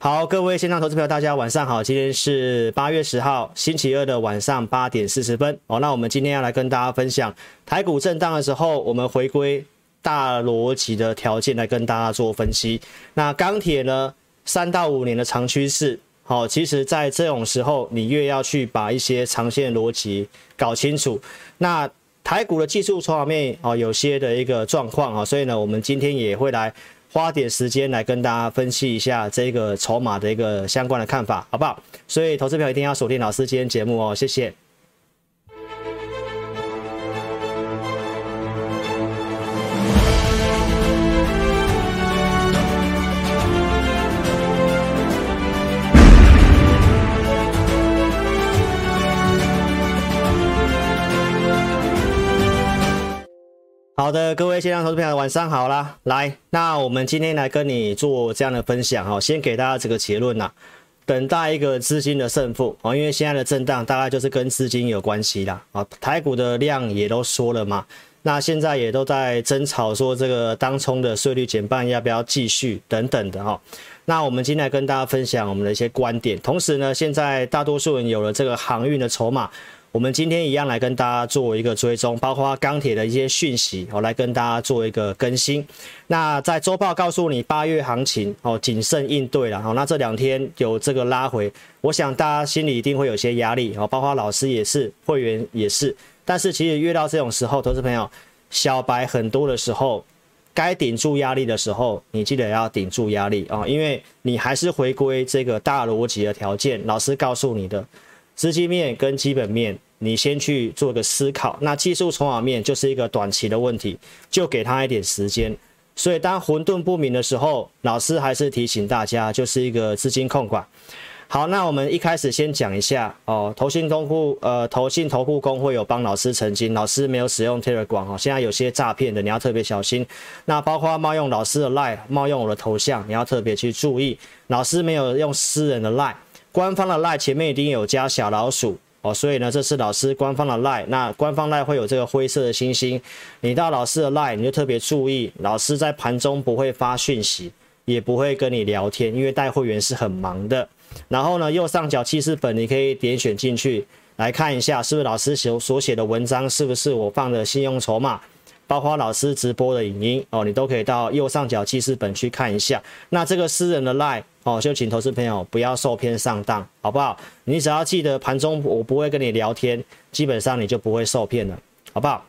好，各位线上投资朋友，大家晚上好。今天是八月十号，星期二的晚上八点四十分。哦，那我们今天要来跟大家分享台股震荡的时候，我们回归大逻辑的条件来跟大家做分析。那钢铁呢，三到五年的长趋势，好，其实在这种时候，你越要去把一些长线逻辑搞清楚。那台股的技术筹码面哦，有些的一个状况啊，所以呢，我们今天也会来。花点时间来跟大家分析一下这个筹码的一个相关的看法，好不好？所以投资朋友一定要锁定老师今天节目哦，谢谢。好的，各位线上投资朋友，晚上好啦。来，那我们今天来跟你做这样的分享哈，先给大家这个结论呐，等待一个资金的胜负啊，因为现在的震荡大概就是跟资金有关系啦啊，台股的量也都说了嘛，那现在也都在争吵说这个当冲的税率减半要不要继续等等的哈，那我们今天来跟大家分享我们的一些观点，同时呢，现在大多数人有了这个航运的筹码。我们今天一样来跟大家做一个追踪，包括钢铁的一些讯息，我来跟大家做一个更新。那在周报告诉你八月行情哦，谨慎应对了。好，那这两天有这个拉回，我想大家心里一定会有些压力哦，包括老师也是，会员也是。但是其实越到这种时候，投资朋友小白很多的时候，该顶住压力的时候，你记得要顶住压力啊，因为你还是回归这个大逻辑的条件，老师告诉你的。资金面跟基本面，你先去做个思考。那技术筹码面就是一个短期的问题，就给他一点时间。所以当混沌不明的时候，老师还是提醒大家，就是一个资金控管。好，那我们一开始先讲一下哦，投信公库呃，投信投顾公会有帮老师澄清，老师没有使用 Telegram 哦，现在有些诈骗的，你要特别小心。那包括冒用老师的 Line，冒用我的头像，你要特别去注意。老师没有用私人的 Line。官方的 lie 前面一定有加小老鼠哦，所以呢，这是老师官方的 lie。那官方 lie 会有这个灰色的星星，你到老师的 lie 你就特别注意，老师在盘中不会发讯息，也不会跟你聊天，因为带会员是很忙的。然后呢，右上角记事本你可以点选进去来看一下，是不是老师所所写的文章，是不是我放的信用筹码。包括老师直播的影音哦，你都可以到右上角记事本去看一下。那这个私人的 LINE 哦，就请投资朋友不要受骗上当，好不好？你只要记得盘中我不会跟你聊天，基本上你就不会受骗了，好不好？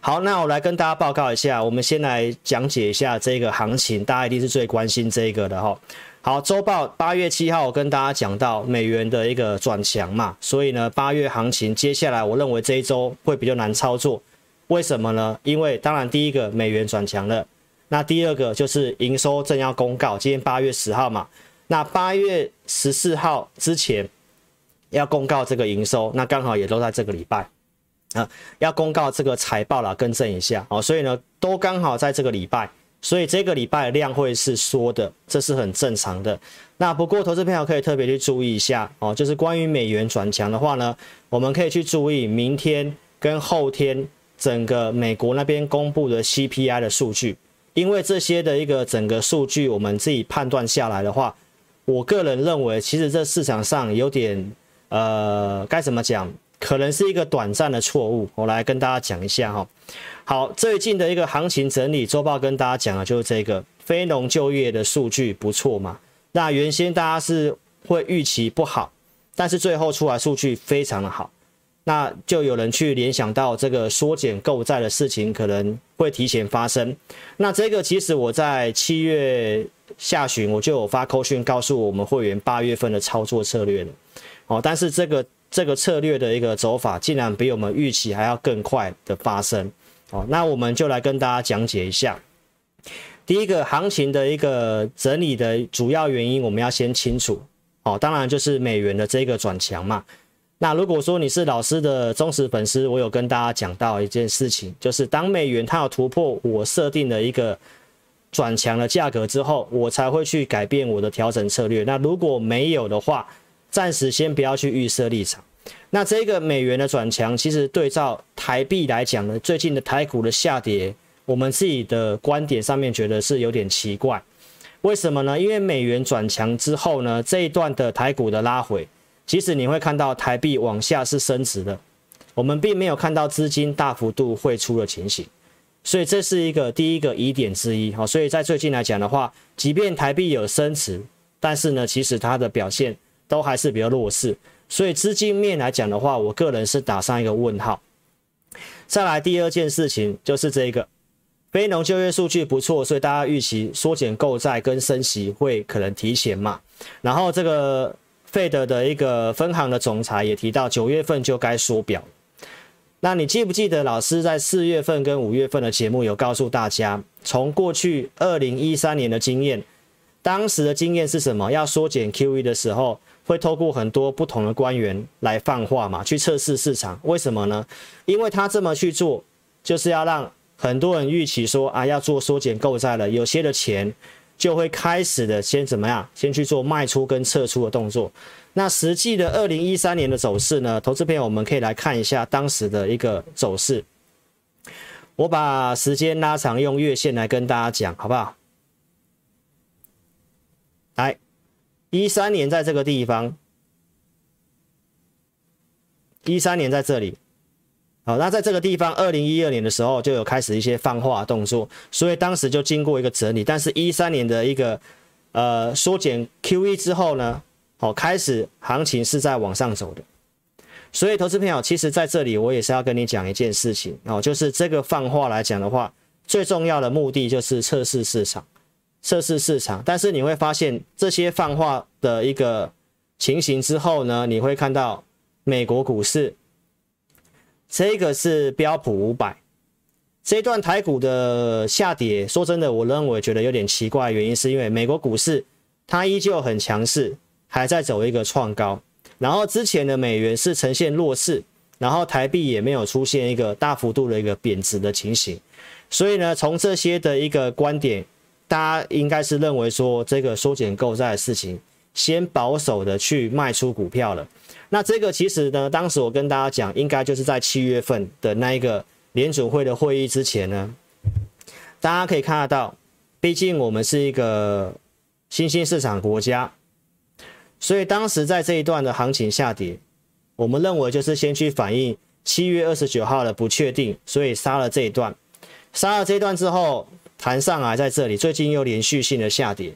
好，那我来跟大家报告一下，我们先来讲解一下这个行情，大家一定是最关心这个的哈。好，周报八月七号我跟大家讲到美元的一个转强嘛，所以呢，八月行情接下来我认为这一周会比较难操作。为什么呢？因为当然第一个美元转强了，那第二个就是营收正要公告，今天八月十号嘛，那八月十四号之前要公告这个营收，那刚好也都在这个礼拜啊，要公告这个财报了，更正一下哦，所以呢都刚好在这个礼拜，所以这个礼拜量会是缩的，这是很正常的。那不过投资朋友可以特别去注意一下哦，就是关于美元转强的话呢，我们可以去注意明天跟后天。整个美国那边公布的 CPI 的数据，因为这些的一个整个数据，我们自己判断下来的话，我个人认为，其实这市场上有点呃，该怎么讲，可能是一个短暂的错误。我来跟大家讲一下哈。好，最近的一个行情整理周报跟大家讲的就是这个非农就业的数据不错嘛。那原先大家是会预期不好，但是最后出来数据非常的好。那就有人去联想到这个缩减购债的事情可能会提前发生。那这个其实我在七月下旬我就有发扣讯告诉我们会员八月份的操作策略了。哦，但是这个这个策略的一个走法竟然比我们预期还要更快的发生。哦，那我们就来跟大家讲解一下。第一个行情的一个整理的主要原因，我们要先清楚。哦，当然就是美元的这个转强嘛。那如果说你是老师的忠实粉丝，我有跟大家讲到一件事情，就是当美元它有突破我设定的一个转强的价格之后，我才会去改变我的调整策略。那如果没有的话，暂时先不要去预设立场。那这个美元的转强，其实对照台币来讲呢，最近的台股的下跌，我们自己的观点上面觉得是有点奇怪。为什么呢？因为美元转强之后呢，这一段的台股的拉回，其实你会看到台币往下是升值的，我们并没有看到资金大幅度汇出的情形，所以这是一个第一个疑点之一。好，所以在最近来讲的话，即便台币有升值，但是呢，其实它的表现都还是比较弱势，所以资金面来讲的话，我个人是打上一个问号。再来第二件事情就是这个。非农就业数据不错，所以大家预期缩减购债跟升息会可能提前嘛。然后这个费德的一个分行的总裁也提到，九月份就该缩表。那你记不记得老师在四月份跟五月份的节目有告诉大家，从过去二零一三年的经验，当时的经验是什么？要缩减 QE 的时候，会透过很多不同的官员来放话嘛，去测试市场。为什么呢？因为他这么去做，就是要让。很多人预期说啊，要做缩减购债了，有些的钱就会开始的先怎么样？先去做卖出跟撤出的动作。那实际的二零一三年的走势呢？投资朋友，我们可以来看一下当时的一个走势。我把时间拉长，用月线来跟大家讲，好不好？来，一三年在这个地方，一三年在这里。好，那在这个地方，二零一二年的时候就有开始一些放话动作，所以当时就经过一个整理。但是，一三年的一个呃缩减 QE 之后呢，好，开始行情是在往上走的。所以，投资朋友，其实在这里我也是要跟你讲一件事情哦，就是这个放话来讲的话，最重要的目的就是测试市场，测试市场。但是你会发现这些放话的一个情形之后呢，你会看到美国股市。这个是标普五百，这一段台股的下跌，说真的，我认为觉得有点奇怪，原因是因为美国股市它依旧很强势，还在走一个创高，然后之前的美元是呈现弱势，然后台币也没有出现一个大幅度的一个贬值的情形，所以呢，从这些的一个观点，大家应该是认为说这个缩减购债的事情，先保守的去卖出股票了。那这个其实呢，当时我跟大家讲，应该就是在七月份的那一个联储会的会议之前呢，大家可以看得到，毕竟我们是一个新兴市场国家，所以当时在这一段的行情下跌，我们认为就是先去反映七月二十九号的不确定，所以杀了这一段，杀了这一段之后，弹上来在这里，最近又连续性的下跌。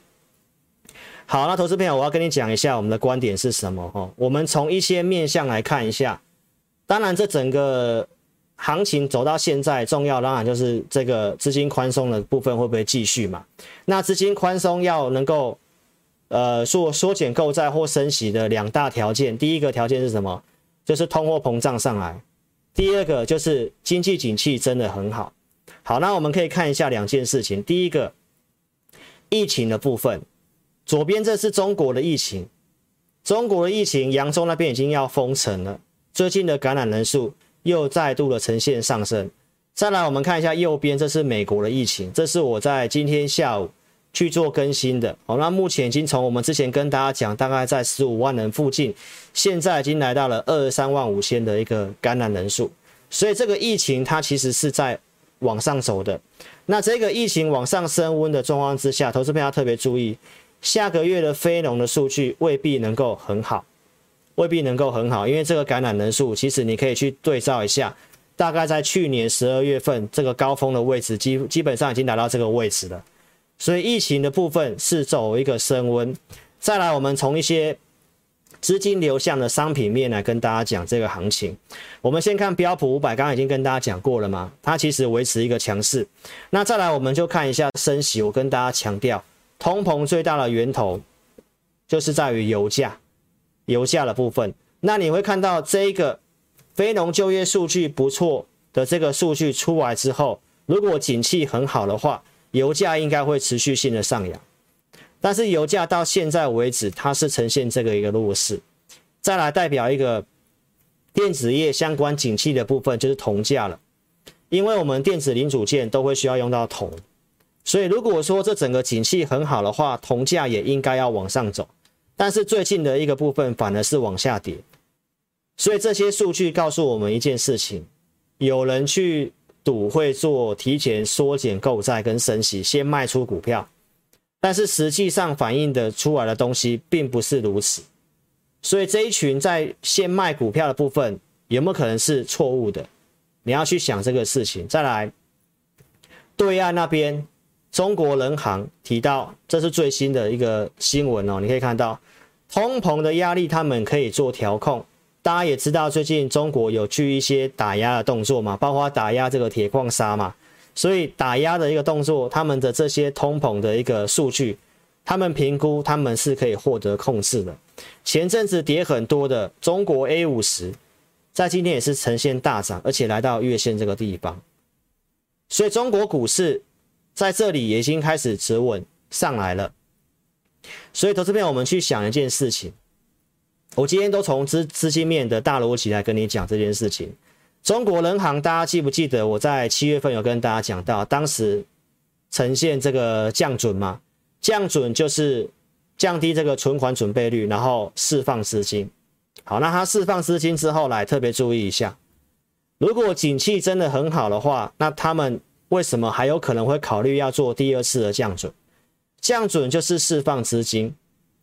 好，那投资朋友，我要跟你讲一下我们的观点是什么哦。我们从一些面向来看一下，当然这整个行情走到现在，重要当然就是这个资金宽松的部分会不会继续嘛？那资金宽松要能够呃做缩减购债或升息的两大条件，第一个条件是什么？就是通货膨胀上来，第二个就是经济景气真的很好。好，那我们可以看一下两件事情，第一个疫情的部分。左边这是中国的疫情，中国的疫情，扬州那边已经要封城了，最近的感染人数又再度的呈现上升。再来，我们看一下右边，这是美国的疫情，这是我在今天下午去做更新的。好，那目前已经从我们之前跟大家讲，大概在十五万人附近，现在已经来到了二十三万五千的一个感染人数，所以这个疫情它其实是在往上走的。那这个疫情往上升温的状况之下，投资朋友要特别注意。下个月的非农的数据未必能够很好，未必能够很好，因为这个感染人数其实你可以去对照一下，大概在去年十二月份这个高峰的位置，基基本上已经达到这个位置了，所以疫情的部分是走一个升温。再来，我们从一些资金流向的商品面来跟大家讲这个行情。我们先看标普五百，刚刚已经跟大家讲过了嘛，它其实维持一个强势。那再来，我们就看一下升息，我跟大家强调。通膨最大的源头就是在于油价，油价的部分。那你会看到这一个非农就业数据不错的这个数据出来之后，如果景气很好的话，油价应该会持续性的上扬。但是油价到现在为止，它是呈现这个一个弱势。再来代表一个电子业相关景气的部分，就是铜价了，因为我们电子零组件都会需要用到铜。所以，如果说这整个景气很好的话，铜价也应该要往上走。但是最近的一个部分反而是往下跌。所以这些数据告诉我们一件事情：有人去赌会做提前缩减购债跟升息，先卖出股票。但是实际上反映的出来的东西并不是如此，所以这一群在先卖股票的部分有没有可能是错误的？你要去想这个事情。再来，对岸那边中国人行提到，这是最新的一个新闻哦，你可以看到通膨的压力他们可以做调控。大家也知道最近中国有去一些打压的动作嘛，包括打压这个铁矿砂嘛。所以打压的一个动作，他们的这些通膨的一个数据，他们评估他们是可以获得控制的。前阵子跌很多的中国 A 五十，在今天也是呈现大涨，而且来到月线这个地方。所以中国股市在这里也已经开始止稳上来了。所以投资面，我们去想一件事情，我今天都从资资金面的大逻辑来跟你讲这件事情。中国人行，大家记不记得我在七月份有跟大家讲到，当时呈现这个降准嘛？降准就是降低这个存款准备率，然后释放资金。好，那它释放资金之后来特别注意一下，如果景气真的很好的话，那他们为什么还有可能会考虑要做第二次的降准？降准就是释放资金，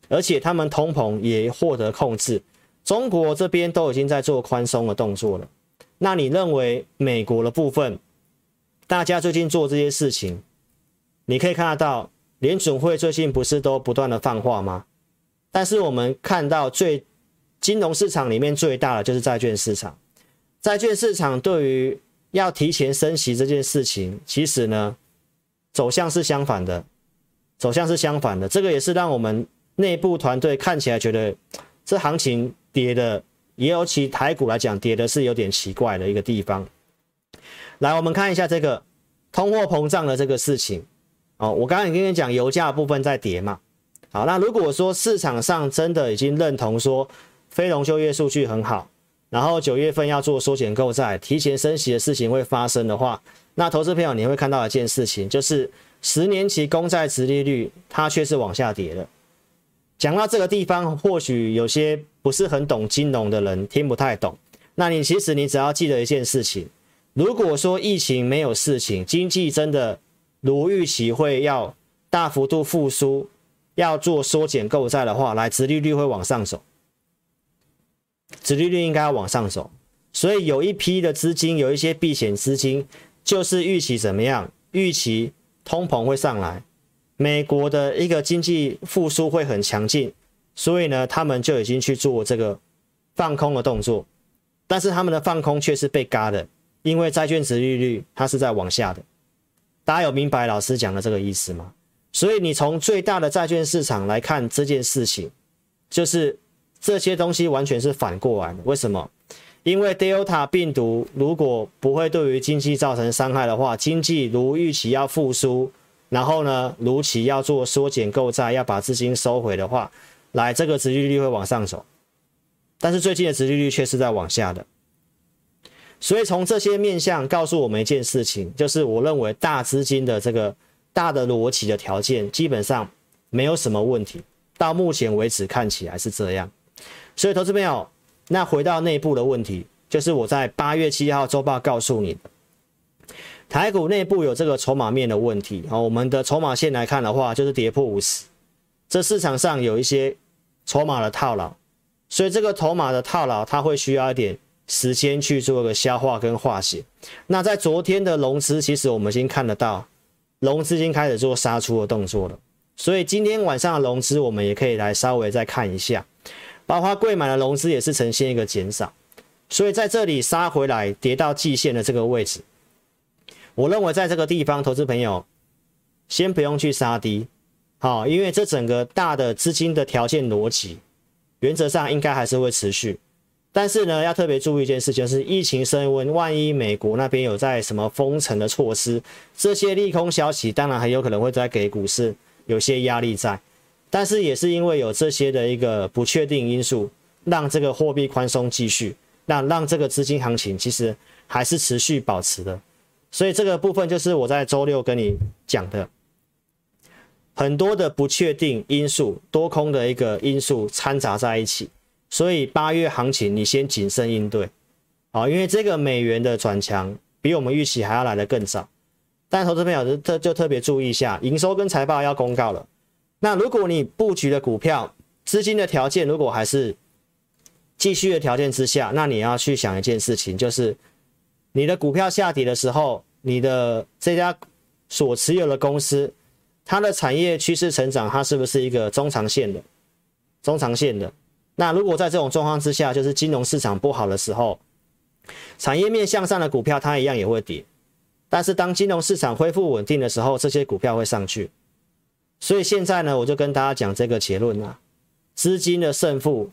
而且他们通膨也获得控制，中国这边都已经在做宽松的动作了。那你认为美国的部分，大家最近做这些事情，你可以看得到，联准会最近不是都不断的放话吗？但是我们看到最金融市场里面最大的就是债券市场，债券市场对于要提前升息这件事情，其实呢走向是相反的，走向是相反的，这个也是让我们内部团队看起来觉得这行情跌的。也有其台股来讲，跌的是有点奇怪的一个地方。来，我们看一下这个通货膨胀的这个事情。哦，我刚刚也跟你讲，油价部分在跌嘛。好，那如果说市场上真的已经认同说非农就业数据很好，然后九月份要做缩减购债、提前升息的事情会发生的话，那投资朋友你会看到一件事情，就是十年期公债殖利率它却是往下跌的。讲到这个地方，或许有些不是很懂金融的人听不太懂。那你其实你只要记得一件事情：如果说疫情没有事情，经济真的如预期会要大幅度复苏，要做缩减购债的话，来，殖利率会往上走，殖利率应该要往上走。所以有一批的资金，有一些避险资金，就是预期怎么样？预期通膨会上来。美国的一个经济复苏会很强劲，所以呢，他们就已经去做这个放空的动作，但是他们的放空却是被嘎的，因为债券殖利率它是在往下的。大家有明白老师讲的这个意思吗？所以你从最大的债券市场来看这件事情，就是这些东西完全是反过来的。为什么？因为 Delta 病毒如果不会对于经济造成伤害的话，经济如预期要复苏。然后呢，如期要做缩减购债，要把资金收回的话，来这个殖利率会往上走，但是最近的殖利率却是在往下的。所以从这些面向告诉我们一件事情，就是我认为大资金的这个大的逻辑的条件基本上没有什么问题，到目前为止看起来是这样。所以投资朋友，那回到内部的问题，就是我在八月七号周报告诉你。台股内部有这个筹码面的问题，好，我们的筹码线来看的话，就是跌破五十，这市场上有一些筹码的套牢，所以这个筹码的套牢，它会需要一点时间去做一个消化跟化解。那在昨天的融资，其实我们已经看得到，融资已经开始做杀出的动作了，所以今天晚上的融资，我们也可以来稍微再看一下，包括柜买的融资也是呈现一个减少，所以在这里杀回来，跌到季线的这个位置。我认为在这个地方，投资朋友先不用去杀低，好，因为这整个大的资金的条件逻辑，原则上应该还是会持续。但是呢，要特别注意一件事情，就是疫情升温，万一美国那边有在什么封城的措施，这些利空消息，当然很有可能会再给股市有些压力在。但是也是因为有这些的一个不确定因素，让这个货币宽松继续，让让这个资金行情其实还是持续保持的。所以这个部分就是我在周六跟你讲的，很多的不确定因素、多空的一个因素掺杂在一起，所以八月行情你先谨慎应对，啊，因为这个美元的转强比我们预期还要来得更早。但投资朋友就特就特别注意一下，营收跟财报要公告了，那如果你布局的股票资金的条件如果还是继续的条件之下，那你要去想一件事情，就是你的股票下跌的时候，你的这家所持有的公司，它的产业趋势成长，它是不是一个中长线的？中长线的。那如果在这种状况之下，就是金融市场不好的时候，产业面向上的股票它一样也会跌。但是当金融市场恢复稳定的时候，这些股票会上去。所以现在呢，我就跟大家讲这个结论啊，资金的胜负。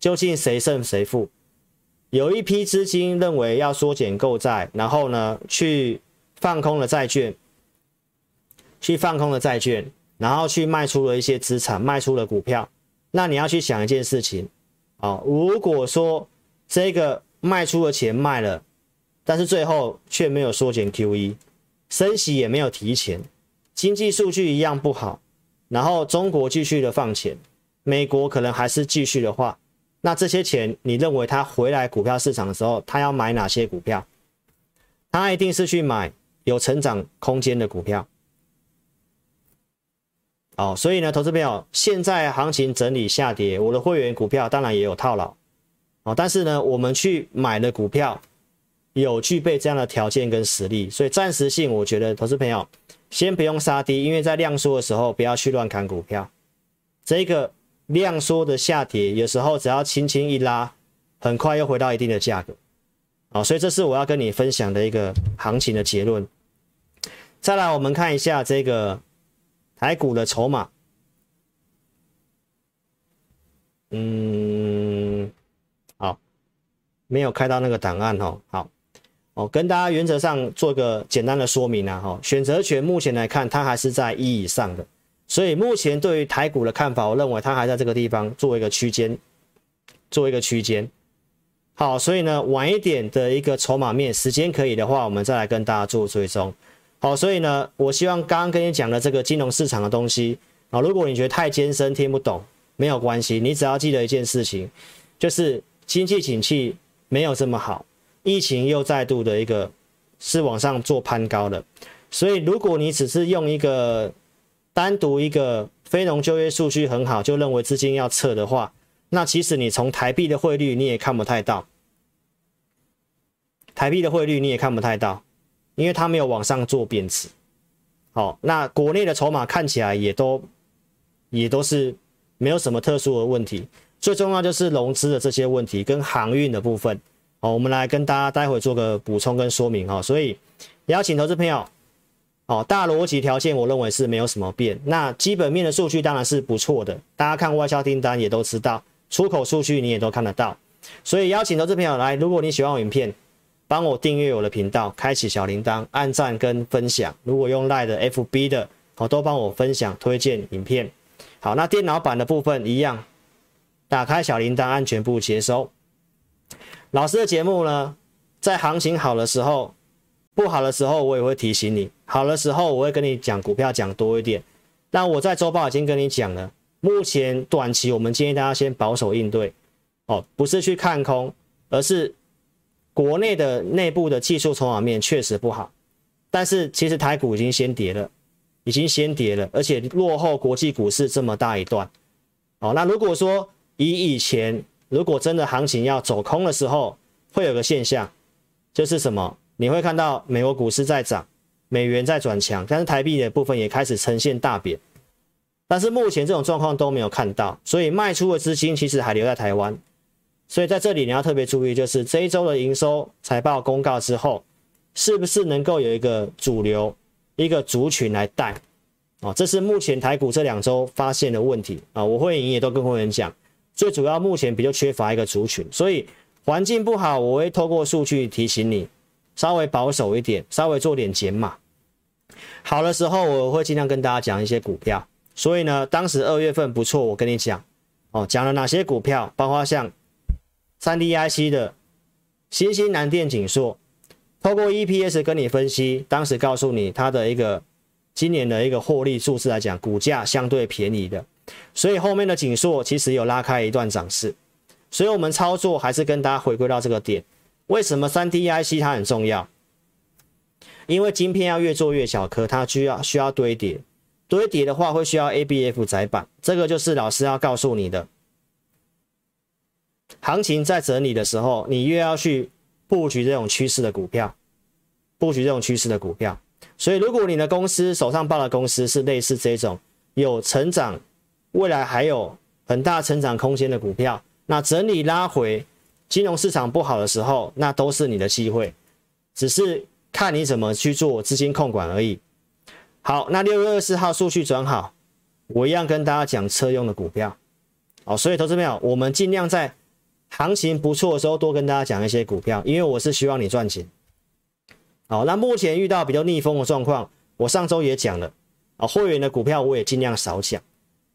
究竟谁胜谁负？有一批资金认为要缩减购债，然后呢去放空了债券，去放空了债券，然后去卖出了一些资产，卖出了股票。那你要去想一件事情啊，如果说这个卖出的钱卖了，但是最后却没有缩减 QE，升息也没有提前，经济数据一样不好，然后中国继续的放钱，美国可能还是继续的话。那这些钱，你认为他回来股票市场的时候，他要买哪些股票？他一定是去买有成长空间的股票。哦，所以呢，投资朋友，现在行情整理下跌，我的会员股票当然也有套牢。哦，但是呢，我们去买的股票有具备这样的条件跟实力，所以暂时性，我觉得投资朋友先不用杀低，因为在量缩的时候不要去乱砍股票。这个。量缩的下跌，有时候只要轻轻一拉，很快又回到一定的价格，好，所以这是我要跟你分享的一个行情的结论。再来，我们看一下这个台股的筹码，嗯，好，没有开到那个档案哦，好，哦，跟大家原则上做个简单的说明啊，哈，选择权目前来看，它还是在一以上的。所以目前对于台股的看法，我认为它还在这个地方做一个区间，做一个区间。好，所以呢，晚一点的一个筹码面，时间可以的话，我们再来跟大家做追踪。好，所以呢，我希望刚刚跟你讲的这个金融市场的东西啊，如果你觉得太艰深听不懂，没有关系，你只要记得一件事情，就是经济景气没有这么好，疫情又再度的一个是往上做攀高的，所以如果你只是用一个单独一个非农就业数据很好，就认为资金要撤的话，那其实你从台币的汇率你也看不太到，台币的汇率你也看不太到，因为它没有往上做贬值。好，那国内的筹码看起来也都也都是没有什么特殊的问题，最重要就是融资的这些问题跟航运的部分。好，我们来跟大家待会做个补充跟说明哈，所以邀请投资朋友。好，大逻辑条件我认为是没有什么变。那基本面的数据当然是不错的，大家看外销订单也都知道，出口数据你也都看得到。所以邀请投资朋友来，如果你喜欢我影片，帮我订阅我的频道，开启小铃铛，按赞跟分享。如果用 Line 的 FB 的，好，都帮我分享推荐影片。好，那电脑版的部分一样，打开小铃铛，按全部接收。老师的节目呢，在行情好的时候。不好的时候，我也会提醒你；好的时候，我会跟你讲股票讲多一点。但我在周报已经跟你讲了，目前短期我们建议大家先保守应对，哦，不是去看空，而是国内的内部的技术筹码面确实不好。但是其实台股已经先跌了，已经先跌了，而且落后国际股市这么大一段。哦，那如果说以以前，如果真的行情要走空的时候，会有个现象，就是什么？你会看到美国股市在涨，美元在转强，但是台币的部分也开始呈现大贬。但是目前这种状况都没有看到，所以卖出的资金其实还留在台湾。所以在这里你要特别注意，就是这一周的营收财报公告之后，是不是能够有一个主流、一个族群来带？哦，这是目前台股这两周发现的问题啊。我会员也都跟会员讲，最主要目前比较缺乏一个族群，所以环境不好，我会透过数据提醒你。稍微保守一点，稍微做点减码。好的时候，我会尽量跟大家讲一些股票。所以呢，当时二月份不错，我跟你讲哦，讲了哪些股票，包括像三 D IC 的新兴南电、景硕，透过 EPS 跟你分析，当时告诉你它的一个今年的一个获利数字来讲，股价相对便宜的，所以后面的紧缩其实有拉开一段涨势。所以我们操作还是跟大家回归到这个点。为什么三 D IC 它很重要？因为晶片要越做越小颗，它需要需要堆叠，堆叠的话会需要 ABF 载板，这个就是老师要告诉你的。行情在整理的时候，你越要去布局这种趋势的股票，布局这种趋势的股票。所以，如果你的公司手上抱的公司是类似这种有成长，未来还有很大成长空间的股票，那整理拉回，金融市场不好的时候，那都是你的机会，只是看你怎么去做资金控管而已。好，那六月二十四号数据转好，我一样跟大家讲车用的股票。好，所以投资朋友，我们尽量在行情不错的时候多跟大家讲一些股票，因为我是希望你赚钱。好，那目前遇到比较逆风的状况，我上周也讲了啊，会员的股票我也尽量少讲。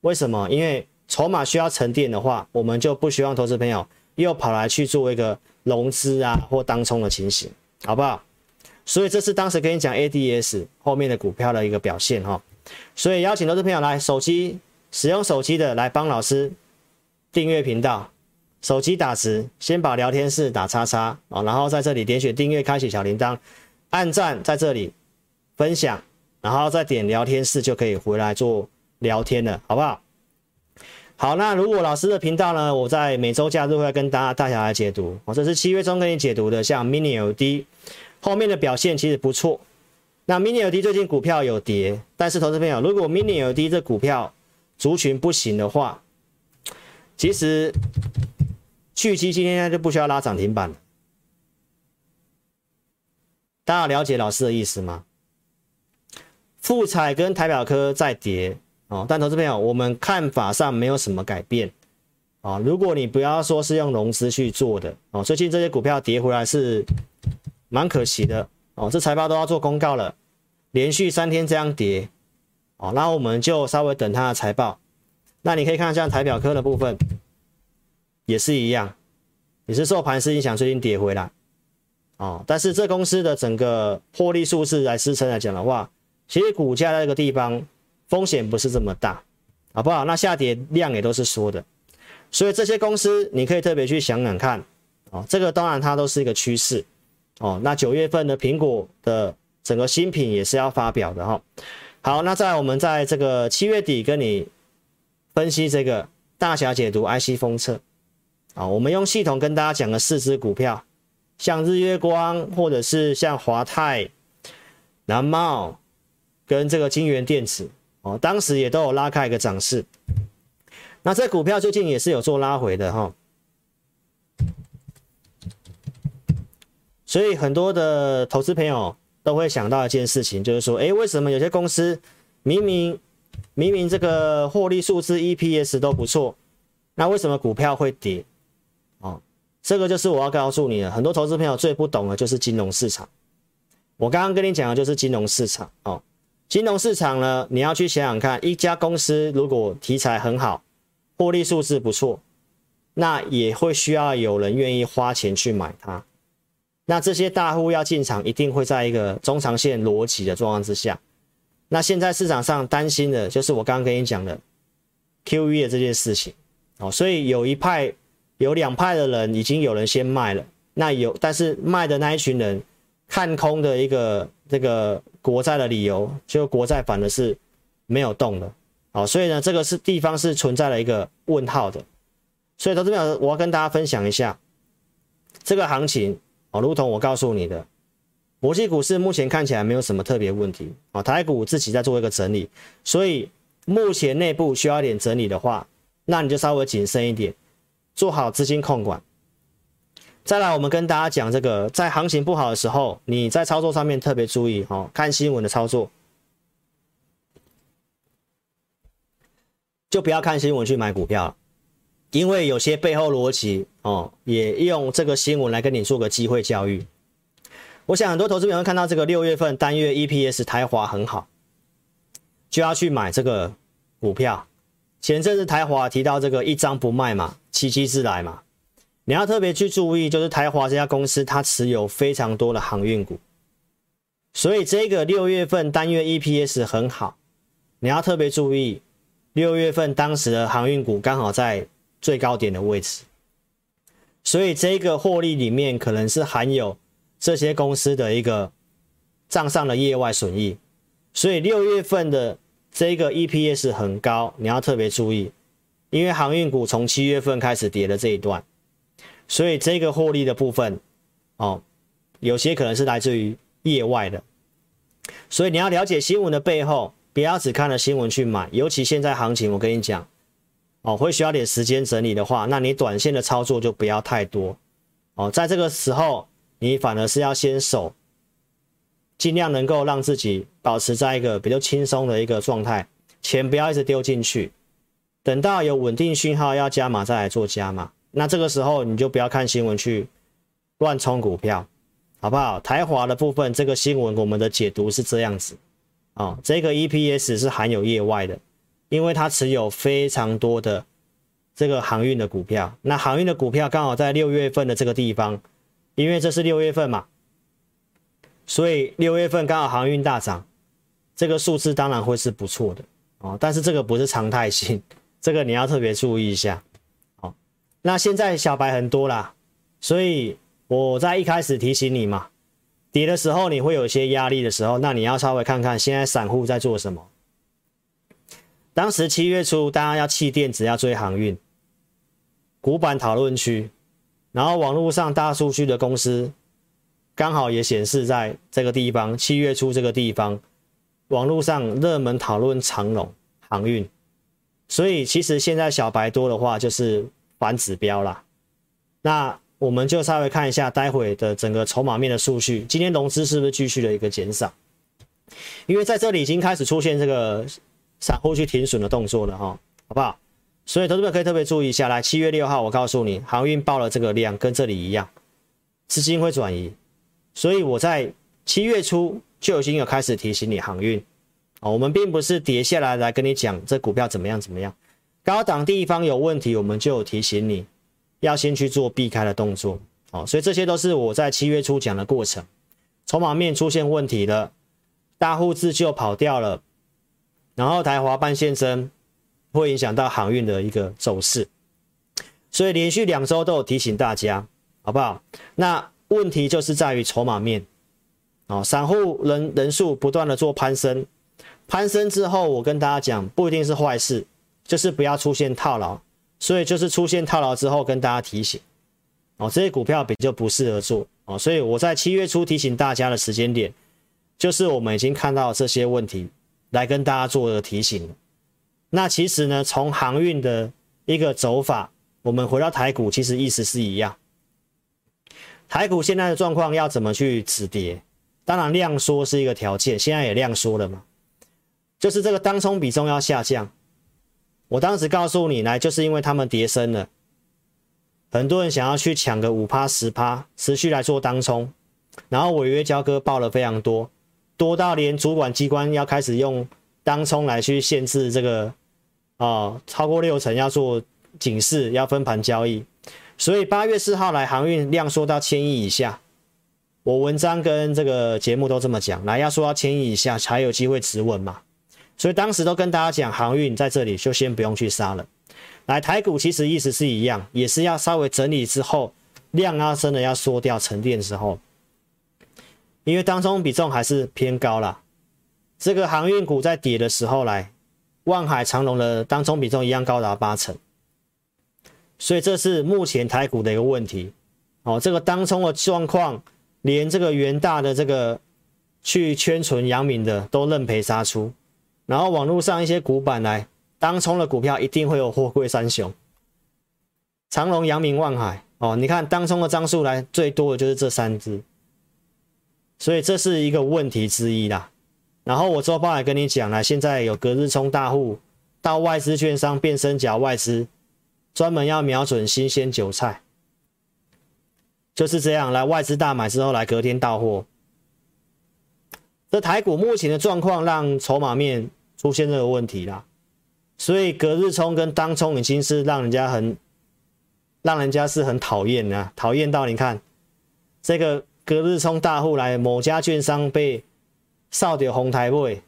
为什么？因为筹码需要沉淀的话，我们就不希望投资朋友又跑来去做一个融资啊或当冲的情形，好不好？所以这是当时跟你讲 ADS 后面的股票的一个表现哈。所以邀请投资朋友来手机使用手机的来帮老师订阅频道，手机打字先把聊天室打叉叉啊，然后在这里点选订阅，开启小铃铛。按赞在这里分享，然后再点聊天室就可以回来做聊天了，好不好？好，那如果老师的频道呢，我在每周假日会跟大家大家来解读。我这是七月中跟你解读的，像 Mini LED 后面的表现其实不错。那 Mini LED 最近股票有跌，但是投资朋友，如果 Mini LED 这股票族群不行的话，其实去基今天就不需要拉涨停板了。大家了解老师的意思吗？富彩跟台表科在跌哦，但投资朋友，我们看法上没有什么改变啊。如果你不要说是用融资去做的哦，最近这些股票跌回来是蛮可惜的哦。这财报都要做公告了，连续三天这样跌哦，那我们就稍微等它的财报。那你可以看一下台表科的部分，也是一样，也是受盘势影响，最近跌回来。哦，但是这公司的整个获利数字来支撑来讲的话，其实股价在这个地方风险不是这么大，好不好？那下跌量也都是缩的，所以这些公司你可以特别去想想看，哦，这个当然它都是一个趋势，哦，那九月份的苹果的整个新品也是要发表的哈、哦。好，那在我们在这个七月底跟你分析这个大侠解读 IC 封测，啊、我们用系统跟大家讲了四只股票。像日月光，或者是像华泰、南茂跟这个金源电子哦，当时也都有拉开一个涨势。那这股票最近也是有做拉回的哈，所以很多的投资朋友都会想到一件事情，就是说，诶，为什么有些公司明明明明这个获利数字 EPS 都不错，那为什么股票会跌？哦这个就是我要告诉你的，很多投资朋友最不懂的就是金融市场。我刚刚跟你讲的就是金融市场哦。金融市场呢，你要去想想看，一家公司如果题材很好，获利数字不错，那也会需要有人愿意花钱去买它。那这些大户要进场，一定会在一个中长线逻辑的状况之下。那现在市场上担心的就是我刚刚跟你讲的 QE 的这件事情哦，所以有一派。有两派的人，已经有人先卖了，那有，但是卖的那一群人看空的一个这个国债的理由，就国债反而是没有动的，好，所以呢，这个是地方是存在了一个问号的，所以投资朋友，我要跟大家分享一下这个行情哦，如同我告诉你的，国际股市目前看起来没有什么特别问题啊，台股自己在做一个整理，所以目前内部需要一点整理的话，那你就稍微谨慎一点。做好资金控管。再来，我们跟大家讲这个，在行情不好的时候，你在操作上面特别注意哦，看新闻的操作，就不要看新闻去买股票，因为有些背后逻辑哦，也用这个新闻来跟你做个机会教育。我想很多投资朋友看到这个六月份单月 EPS 台华很好，就要去买这个股票。前阵子台华提到这个一张不卖嘛。奇迹自来嘛，你要特别去注意，就是台华这家公司，它持有非常多的航运股，所以这个六月份单月 EPS 很好，你要特别注意，六月份当时的航运股刚好在最高点的位置，所以这个获利里面可能是含有这些公司的一个账上的业外损益，所以六月份的这个 EPS 很高，你要特别注意，因为航运股从七月份开始跌的这一段，所以这个获利的部分哦，有些可能是来自于业外的，所以你要了解新闻的背后，不要只看了新闻去买，尤其现在行情，我跟你讲。哦，会需要点时间整理的话，那你短线的操作就不要太多。哦，在这个时候，你反而是要先守，尽量能够让自己保持在一个比较轻松的一个状态，钱不要一直丢进去，等到有稳定讯号要加码再来做加码。那这个时候你就不要看新闻去乱冲股票，好不好？台华的部分，这个新闻我们的解读是这样子。哦，这个 EPS 是含有业外的。因为它持有非常多的这个航运的股票，那航运的股票刚好在六月份的这个地方，因为这是六月份嘛，所以六月份刚好航运大涨，这个数字当然会是不错的哦。但是这个不是常态性，这个你要特别注意一下。那现在小白很多啦，所以我在一开始提醒你嘛，跌的时候你会有一些压力的时候，那你要稍微看看现在散户在做什么。当时七月初，大家要弃电子，要追航运，股板讨论区，然后网络上大数据的公司刚好也显示在这个地方，七月初这个地方，网络上热门讨论长龙航运，所以其实现在小白多的话就是反指标啦。那我们就稍微看一下待会的整个筹码面的数据，今天融资是不是继续的一个减少？因为在这里已经开始出现这个。散户去停损的动作了哈，好不好？所以投资者可以特别注意一下。来，七月六号，我告诉你，航运报了这个量，跟这里一样，资金会转移。所以我在七月初就已经有开始提醒你航运啊，我们并不是跌下来来跟你讲这股票怎么样怎么样，高档地方有问题，我们就有提醒你要先去做避开的动作哦。所以这些都是我在七月初讲的过程，筹码面出现问题了，大户自救跑掉了。然后台华半现身，会影响到航运的一个走势，所以连续两周都有提醒大家，好不好？那问题就是在于筹码面，哦，散户人人数不断的做攀升，攀升之后，我跟大家讲，不一定是坏事，就是不要出现套牢，所以就是出现套牢之后，跟大家提醒，哦，这些股票比较不适合做，哦，所以我在七月初提醒大家的时间点，就是我们已经看到这些问题。来跟大家做个提醒。那其实呢，从航运的一个走法，我们回到台股，其实意思是一样。台股现在的状况要怎么去止跌？当然量缩是一个条件，现在也量缩了嘛。就是这个当冲比重要下降。我当时告诉你，来就是因为他们跌升了，很多人想要去抢个五趴十趴，持续来做当冲，然后违约交割报了非常多。多到连主管机关要开始用当冲来去限制这个、哦，超过六成要做警示，要分盘交易。所以八月四号来航运量缩到千亿以下，我文章跟这个节目都这么讲，来要缩到千亿以下才有机会止稳嘛。所以当时都跟大家讲，航运在这里就先不用去杀了。来台股其实意思是一样，也是要稍微整理之后，量啊真的要缩掉沉淀之后。因为当冲比重还是偏高啦，这个航运股在跌的时候来，万海长隆的当冲比重一样高达八成，所以这是目前台股的一个问题。哦，这个当冲的状况，连这个元大的这个去圈存阳明的都认赔杀出，然后网络上一些股板来当冲的股票一定会有货柜三雄，长荣、阳明、万海。哦，你看当冲的张数来最多的就是这三只。所以这是一个问题之一啦。然后我周报也跟你讲了，现在有隔日冲大户到外资券商变身脚外资，专门要瞄准新鲜韭菜，就是这样来外资大买之后来隔天到货。这台股目前的状况让筹码面出现这个问题啦，所以隔日冲跟当冲已经是让人家很，让人家是很讨厌的，讨厌到你看这个。隔日冲大户来，某家券商被扫掉红台位，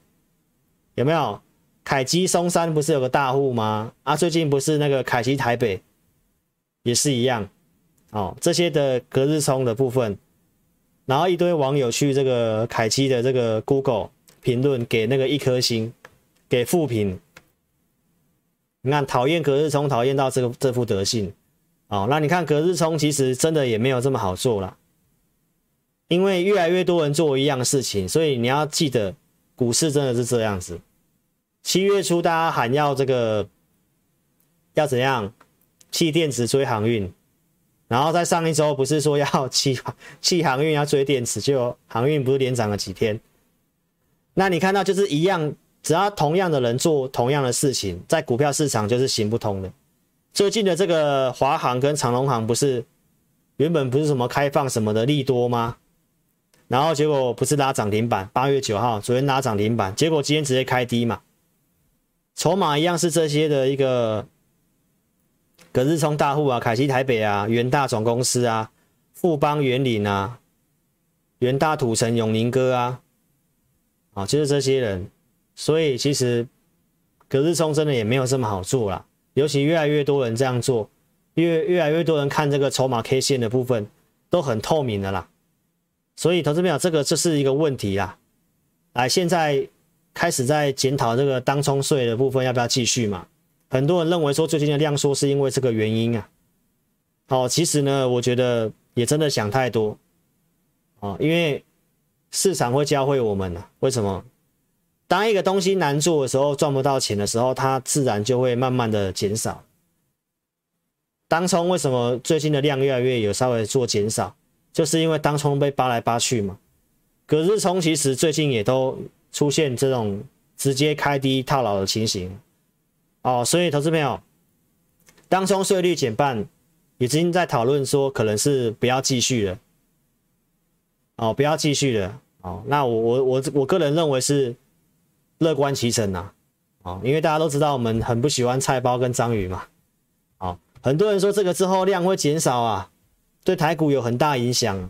有没有？凯基松山不是有个大户吗？啊，最近不是那个凯基台北也是一样哦。这些的隔日冲的部分，然后一堆网友去这个凯基的这个 Google 评论给那个一颗星，给负评。你看，讨厌隔日冲，讨厌到这个这副德性，哦，那你看隔日冲其实真的也没有这么好做了，因为越来越多人做一样的事情，所以你要记得，股市真的是这样子。七月初大家喊要这个要怎样，弃电池追航运，然后在上一周不是说要弃弃 航运要追电池，就航运不是连涨了几天？那你看到就是一样。只要同样的人做同样的事情，在股票市场就是行不通的。最近的这个华航跟长荣航不是原本不是什么开放什么的利多吗？然后结果不是拉涨停板，八月九号昨天拉涨停板，结果今天直接开低嘛。筹码一样是这些的一个葛日冲大户啊，凯基台北啊，元大总公司啊，富邦元岭啊，元大土城永宁哥啊，啊，就是这些人。所以其实隔日冲真的也没有这么好做啦，尤其越来越多人这样做，越越来越多人看这个筹码 K 线的部分都很透明的啦。所以投资朋友，这个这是一个问题啦。来，现在开始在检讨这个当冲税的部分要不要继续嘛？很多人认为说最近的量缩是因为这个原因啊。好，其实呢，我觉得也真的想太多哦，因为市场会教会我们啊，为什么？当一个东西难做的时候，赚不到钱的时候，它自然就会慢慢的减少。当冲为什么最近的量越来越有稍微做减少，就是因为当冲被扒来扒去嘛。隔日冲其实最近也都出现这种直接开低套牢的情形哦，所以投资朋友，当冲税率减半，已经在讨论说可能是不要继续了哦，不要继续了哦。那我我我我个人认为是。乐观其成呐，啊，因为大家都知道我们很不喜欢菜包跟章鱼嘛，啊，很多人说这个之后量会减少啊，对台股有很大影响，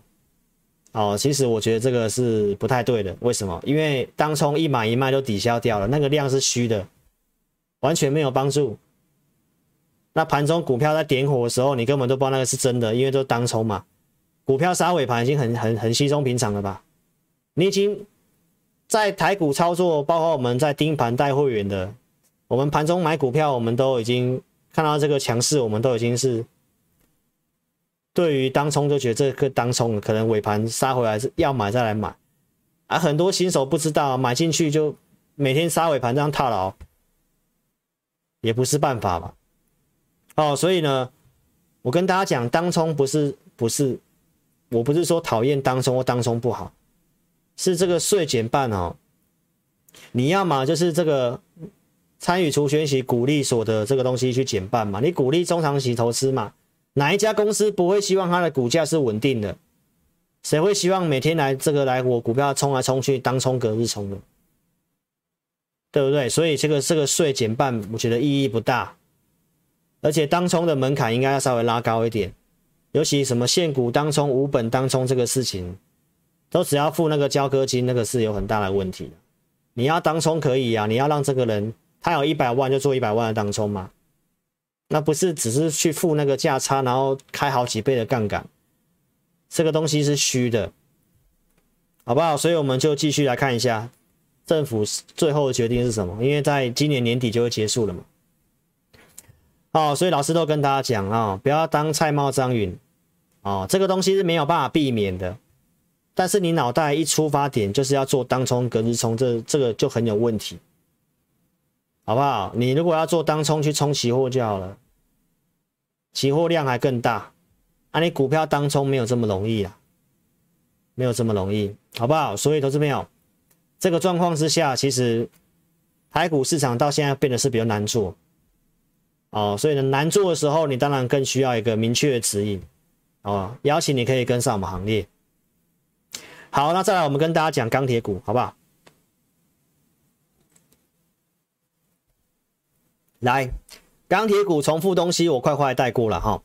哦，其实我觉得这个是不太对的，为什么？因为当冲一买一卖都抵消掉了，那个量是虚的，完全没有帮助。那盘中股票在点火的时候，你根本都不知道那个是真的，因为都当冲嘛，股票杀尾盘已经很很很稀松平常了吧？你已经。在台股操作，包括我们在盯盘带会员的，我们盘中买股票，我们都已经看到这个强势，我们都已经是对于当冲就觉得这个当冲可能尾盘杀回来是要买再来买，而、啊、很多新手不知道买进去就每天杀尾盘这样套牢，也不是办法吧？哦，所以呢，我跟大家讲，当冲不是不是，我不是说讨厌当冲或当冲不好。是这个税减半哦，你要嘛就是这个参与除权息股利所得这个东西去减半嘛，你鼓励中长期投资嘛，哪一家公司不会希望它的股价是稳定的？谁会希望每天来这个来我股票冲来冲去当冲隔日冲的，对不对？所以这个这个税减半，我觉得意义不大，而且当冲的门槛应该要稍微拉高一点，尤其什么现股当冲、无本当冲这个事情。都只要付那个交割金，那个是有很大的问题的。你要当冲可以啊，你要让这个人他有一百万就做一百万的当冲嘛，那不是只是去付那个价差，然后开好几倍的杠杆，这个东西是虚的，好不好？所以我们就继续来看一下政府最后的决定是什么，因为在今年年底就会结束了嘛。哦，所以老师都跟大家讲啊、不要当菜猫张允哦，这个东西是没有办法避免的。但是你脑袋一出发点就是要做当冲隔日冲，这这个就很有问题，好不好？你如果要做当冲去冲期货就好了，期货量还更大，啊，你股票当冲没有这么容易啊，没有这么容易，好不好？所以投资朋友，这个状况之下，其实台股市场到现在变得是比较难做，哦，所以呢，难做的时候，你当然更需要一个明确的指引，哦，邀请你可以跟上我们行列。好，那再来，我们跟大家讲钢铁股，好不好？来，钢铁股重复东西，我快快带过了哈。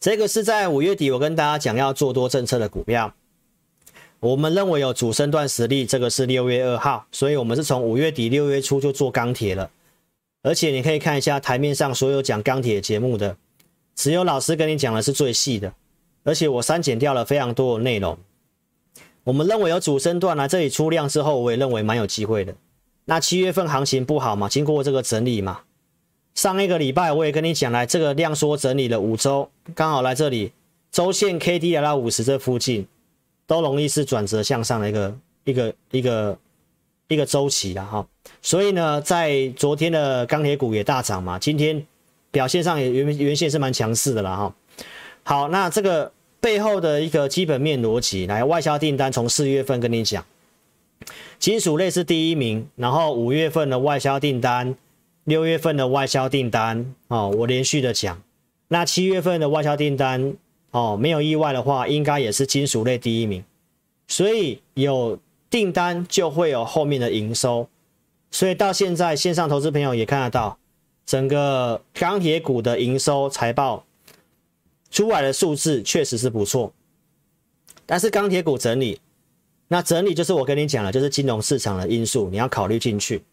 这个是在五月底，我跟大家讲要做多政策的股票，我们认为有主升段实力，这个是六月二号，所以我们是从五月底六月初就做钢铁了。而且你可以看一下台面上所有讲钢铁节目的，只有老师跟你讲的是最细的，而且我删减掉了非常多的内容。我们认为有主升段来这里出量之后，我也认为蛮有机会的。那七月份行情不好嘛，经过这个整理嘛。上一个礼拜我也跟你讲，来这个量缩整理了五周，刚好来这里周线 K D 来到五十这附近，都容易是转折向上的一个一个一个一个周期了哈。所以呢，在昨天的钢铁股也大涨嘛，今天表现上也原原先是蛮强势的了哈。好，那这个背后的一个基本面逻辑，来外销订单从四月份跟你讲，金属类是第一名，然后五月份的外销订单。六月份的外销订单哦，我连续的讲，那七月份的外销订单哦，没有意外的话，应该也是金属类第一名，所以有订单就会有后面的营收，所以到现在线上投资朋友也看得到，整个钢铁股的营收财报出来的数字确实是不错，但是钢铁股整理，那整理就是我跟你讲的，就是金融市场的因素，你要考虑进去。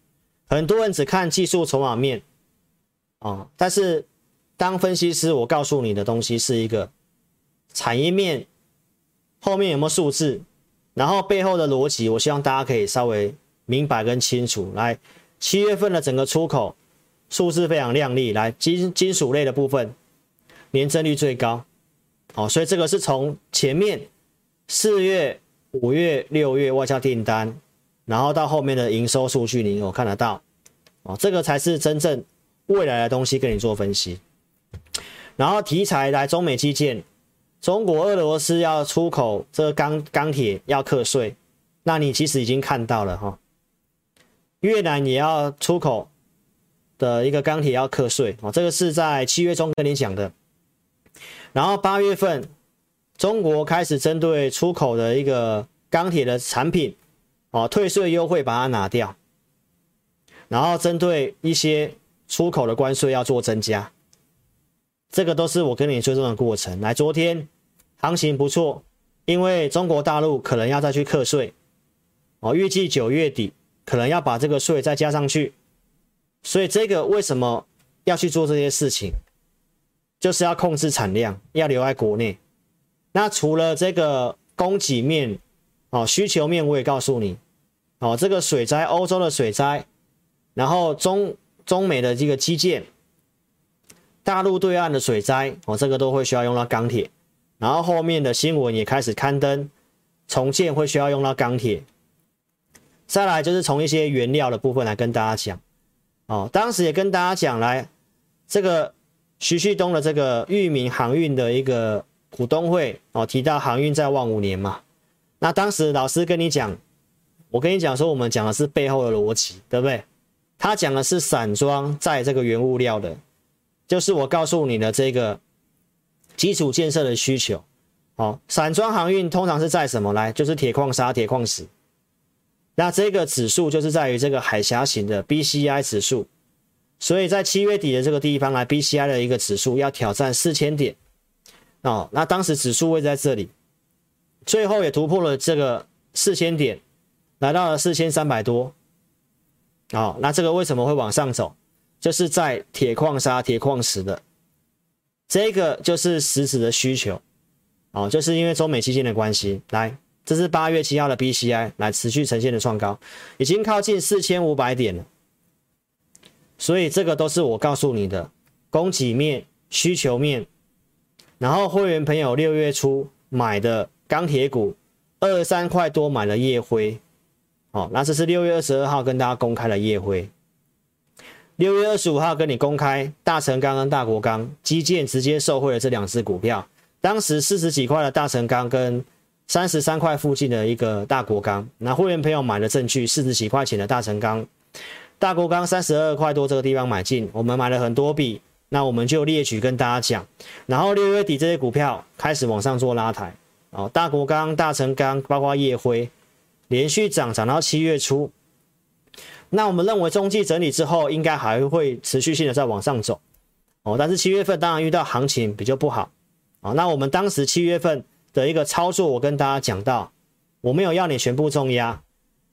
很多人只看技术筹码面，哦，但是当分析师，我告诉你的东西是一个产业面后面有没有数字，然后背后的逻辑，我希望大家可以稍微明白跟清楚。来，七月份的整个出口数字非常亮丽，来金金属类的部分年增率最高，哦，所以这个是从前面四月、五月、六月外销订单。然后到后面的营收数据，你有看得到哦，这个才是真正未来的东西，跟你做分析。然后题材来中美基建，中国俄罗斯要出口这个钢钢铁要课税，那你其实已经看到了哈。越南也要出口的一个钢铁要课税哦，这个是在七月中跟你讲的。然后八月份，中国开始针对出口的一个钢铁的产品。哦，退税优惠把它拿掉，然后针对一些出口的关税要做增加，这个都是我跟你追踪的过程。来，昨天行情不错，因为中国大陆可能要再去课税，哦，预计九月底可能要把这个税再加上去，所以这个为什么要去做这些事情，就是要控制产量，要留在国内。那除了这个供给面。哦，需求面我也告诉你，哦，这个水灾，欧洲的水灾，然后中中美的这个基建，大陆对岸的水灾，哦，这个都会需要用到钢铁，然后后面的新闻也开始刊登，重建会需要用到钢铁，再来就是从一些原料的部分来跟大家讲，哦，当时也跟大家讲来，这个徐旭东的这个裕民航运的一个股东会，哦，提到航运在望五年嘛。那当时老师跟你讲，我跟你讲说，我们讲的是背后的逻辑，对不对？他讲的是散装在这个原物料的，就是我告诉你的这个基础建设的需求。好，散装航运通常是在什么来？就是铁矿砂、铁矿石。那这个指数就是在于这个海峡型的 BCI 指数，所以在七月底的这个地方来，BCI 的一个指数要挑战四千点。哦，那当时指数位在这里。最后也突破了这个四千点，来到了四千三百多。哦，那这个为什么会往上走？就是在铁矿砂、铁矿石的这个就是实质的需求。哦，就是因为中美基建的关系。来，这是八月七号的 BCI，来持续呈现的创高，已经靠近四千五百点了。所以这个都是我告诉你的供给面、需求面。然后会员朋友六月初买的。钢铁股二三块多买了烨辉，哦，那这是六月二十二号跟大家公开的夜辉。六月二十五号跟你公开大成钢跟大国钢基建直接受惠了这两只股票，当时四十几块的大成钢跟三十三块附近的一个大国钢，那会员朋友买的证据四十几块钱的大成钢，大国钢三十二块多这个地方买进，我们买了很多笔，那我们就列举跟大家讲，然后六月底这些股票开始往上做拉抬。哦，大国钢、大成钢，包括烨辉，连续涨涨到七月初。那我们认为中继整理之后，应该还会持续性的再往上走。哦，但是七月份当然遇到行情比较不好。哦，那我们当时七月份的一个操作，我跟大家讲到，我没有要你全部重压，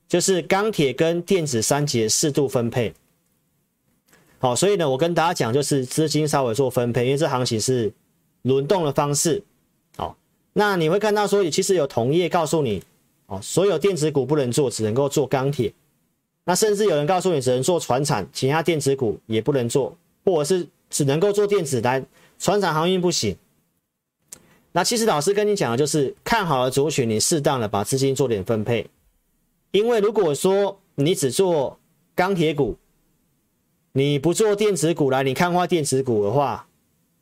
就是钢铁跟电子三节适度分配。好，所以呢，我跟大家讲，就是资金稍微做分配，因为这行情是轮动的方式。好那你会看到说，其实有同业告诉你，哦，所有电子股不能做，只能够做钢铁，那甚至有人告诉你只能做传产，其他电子股也不能做，或者是只能够做电子单，传产航运不行。那其实老师跟你讲的就是看好了族群，你适当的把资金做点分配。因为如果说你只做钢铁股，你不做电子股来，你看坏电子股的话，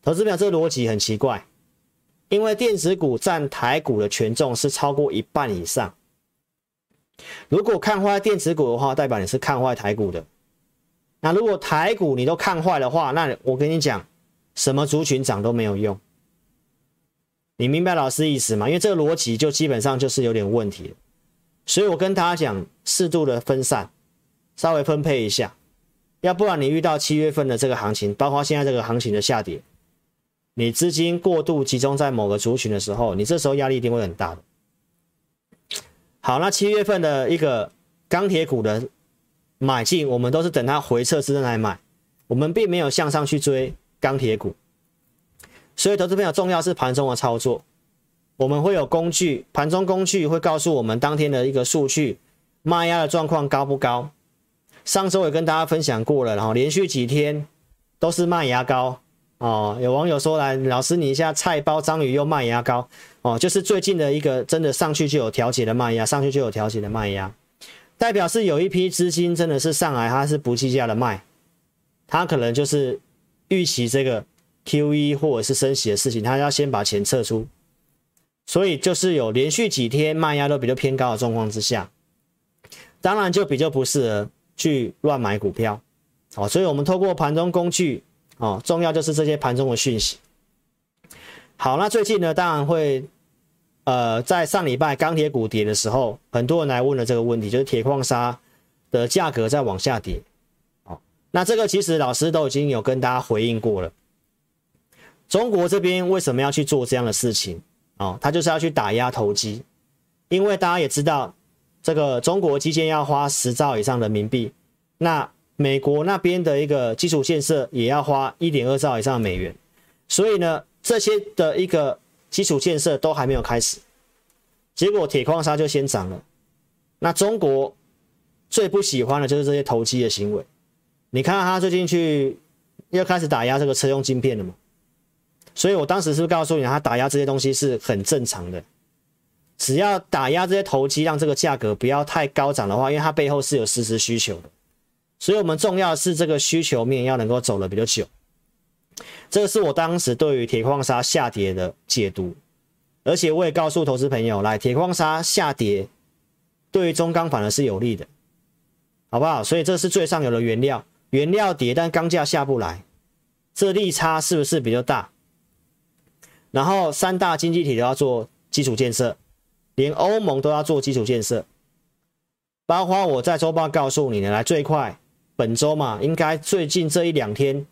投资表这逻辑很奇怪。因为电子股占台股的权重是超过一半以上。如果看坏电子股的话，代表你是看坏台股的。那如果台股你都看坏的话，那我跟你讲，什么族群涨都没有用。你明白老师意思吗？因为这个逻辑就基本上就是有点问题。所以我跟大家讲，适度的分散，稍微分配一下，要不然你遇到七月份的这个行情，包括现在这个行情的下跌。你资金过度集中在某个族群的时候，你这时候压力一定会很大的。好，那七月份的一个钢铁股的买进，我们都是等它回撤之后来买，我们并没有向上去追钢铁股。所以投资朋友重要是盘中的操作，我们会有工具，盘中工具会告诉我们当天的一个数据，卖压的状况高不高。上周也跟大家分享过了，然后连续几天都是卖压高。哦，有网友说来，老师你一下菜包章鱼又卖压高哦，就是最近的一个真的上去就有调节的卖压，上去就有调节的卖压，代表是有一批资金真的是上来，它是不计价的卖，它可能就是预期这个 QE 或者是升息的事情，它要先把钱撤出，所以就是有连续几天卖压都比较偏高的状况之下，当然就比较不适合去乱买股票，好，所以我们透过盘中工具。哦，重要就是这些盘中的讯息。好，那最近呢，当然会，呃，在上礼拜钢铁股跌的时候，很多人来问了这个问题，就是铁矿砂的价格在往下跌。哦，那这个其实老师都已经有跟大家回应过了。中国这边为什么要去做这样的事情？哦，他就是要去打压投机，因为大家也知道，这个中国基建要花十兆以上人民币，那。美国那边的一个基础建设也要花一点二兆以上的美元，所以呢，这些的一个基础建设都还没有开始，结果铁矿砂就先涨了。那中国最不喜欢的就是这些投机的行为。你看他最近去又开始打压这个车用晶片了嘛？所以我当时是不是告诉你，他打压这些东西是很正常的。只要打压这些投机，让这个价格不要太高涨的话，因为它背后是有实时需求的。所以，我们重要的是这个需求面要能够走得比较久。这个是我当时对于铁矿砂下跌的解读，而且我也告诉投资朋友，来，铁矿砂下跌对于中钢反而是有利的，好不好？所以这是最上游的原料，原料跌，但钢价下不来，这利差是不是比较大？然后三大经济体都要做基础建设，连欧盟都要做基础建设，包括我在周报告诉你的，来最快。本周嘛，应该最近这一两天，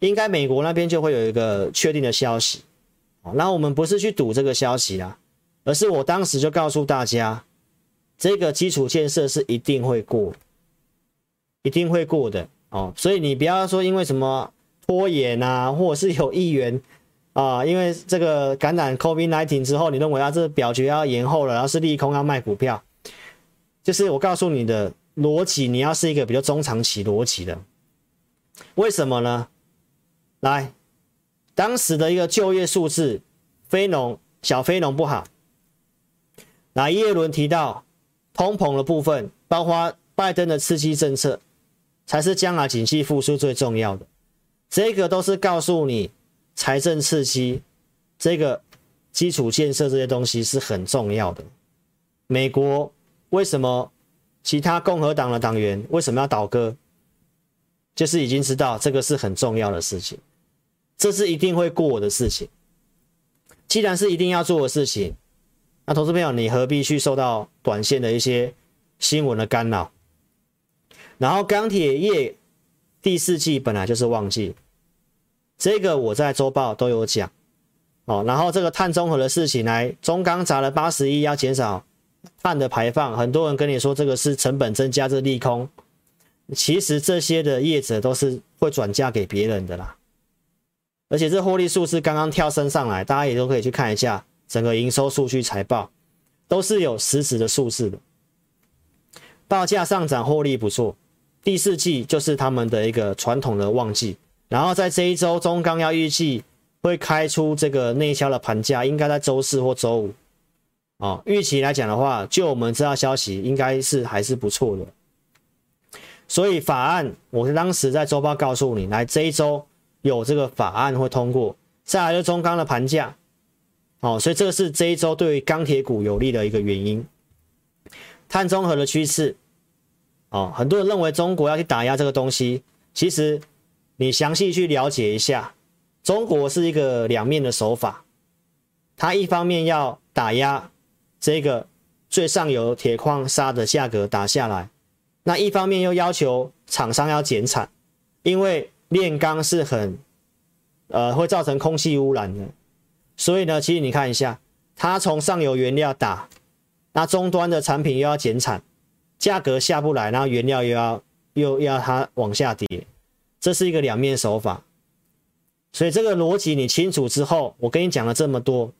应该美国那边就会有一个确定的消息。哦那我们不是去赌这个消息啦，而是我当时就告诉大家，这个基础建设是一定会过，一定会过的哦。所以你不要说因为什么拖延啊，或者是有议员啊，因为这个感染 COVID-19 之后，你认为啊这表决要延后了，然后是利空要卖股票，就是我告诉你的。逻辑，你要是一个比较中长期逻辑的，为什么呢？来，当时的一个就业数字，非农小非农不好。来，耶伦提到通膨的部分，包括拜登的刺激政策，才是将来景气复苏最重要的。这个都是告诉你，财政刺激，这个基础建设这些东西是很重要的。美国为什么？其他共和党的党员为什么要倒戈？就是已经知道这个是很重要的事情，这是一定会过的事情。既然是一定要做的事情，那投资朋友你何必去受到短线的一些新闻的干扰？然后钢铁业第四季本来就是旺季，这个我在周报都有讲哦。然后这个碳中和的事情来，中钢砸了八十亿要减少。碳的排放，很多人跟你说这个是成本增加，这利空。其实这些的业者都是会转嫁给别人的啦。而且这获利数是刚刚跳升上来，大家也都可以去看一下整个营收数据财报，都是有实质的数字的。报价上涨，获利不错。第四季就是他们的一个传统的旺季，然后在这一周中钢要预计会开出这个内销的盘价，应该在周四或周五。哦，预期来讲的话，就我们知道消息，应该是还是不错的。所以法案，我当时在周报告诉你，来这一周有这个法案会通过，再来就中钢的盘价。哦，所以这个是这一周对于钢铁股有利的一个原因。碳中和的趋势，哦，很多人认为中国要去打压这个东西，其实你详细去了解一下，中国是一个两面的手法，它一方面要打压这个最上游铁矿砂的价格打下来，那一方面又要求厂商要减产，因为炼钢是很，呃，会造成空气污染的。所以呢，其实你看一下，它从上游原料打，那终端的产品又要减产，价格下不来，然后原料又要又要它往下跌，这是一个两面手法。所以这个逻辑你清楚之后，我跟你讲了这么多，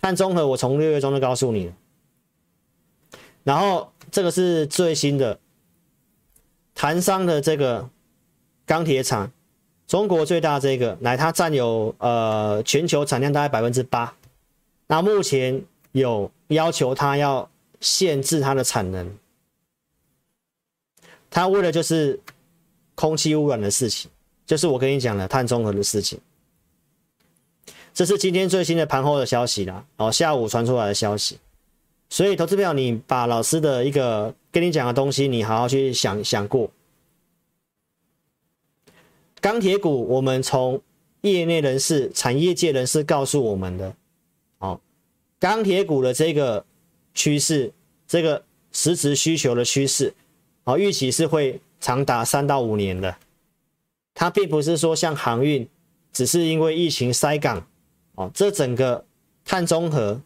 碳中和我从六月中就告诉你了。然后这个是最新的，台商的这个钢铁厂。中国最大这个，乃它占有呃全球产量大概百分之八，那目前有要求它要限制它的产能，它为了就是空气污染的事情，就是我跟你讲的碳中和的事情，这是今天最新的盘后的消息啦，哦，下午传出来的消息，所以投资票你把老师的一个跟你讲的东西，你好好去想想过。钢铁股，我们从业内人士、产业界人士告诉我们的，哦，钢铁股的这个趋势，这个实质需求的趋势，哦，预期是会长达三到五年的。它并不是说像航运，只是因为疫情塞港，哦，这整个碳中和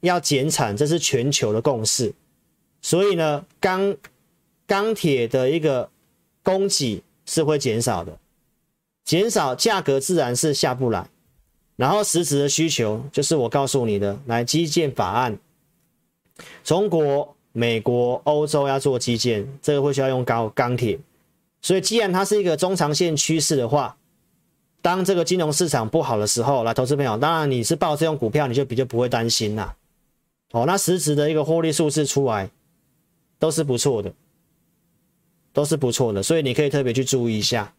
要减产，这是全球的共识。所以呢，钢钢铁的一个供给是会减少的。减少价格自然是下不来，然后实质的需求就是我告诉你的，来基建法案，中国、美国、欧洲要做基建，这个会需要用钢钢铁，所以既然它是一个中长线趋势的话，当这个金融市场不好的时候，来投资朋友，当然你是抱这种股票，你就比较不会担心啦。哦，那实质的一个获利数字出来都是不错的，都是不错的，所以你可以特别去注意一下。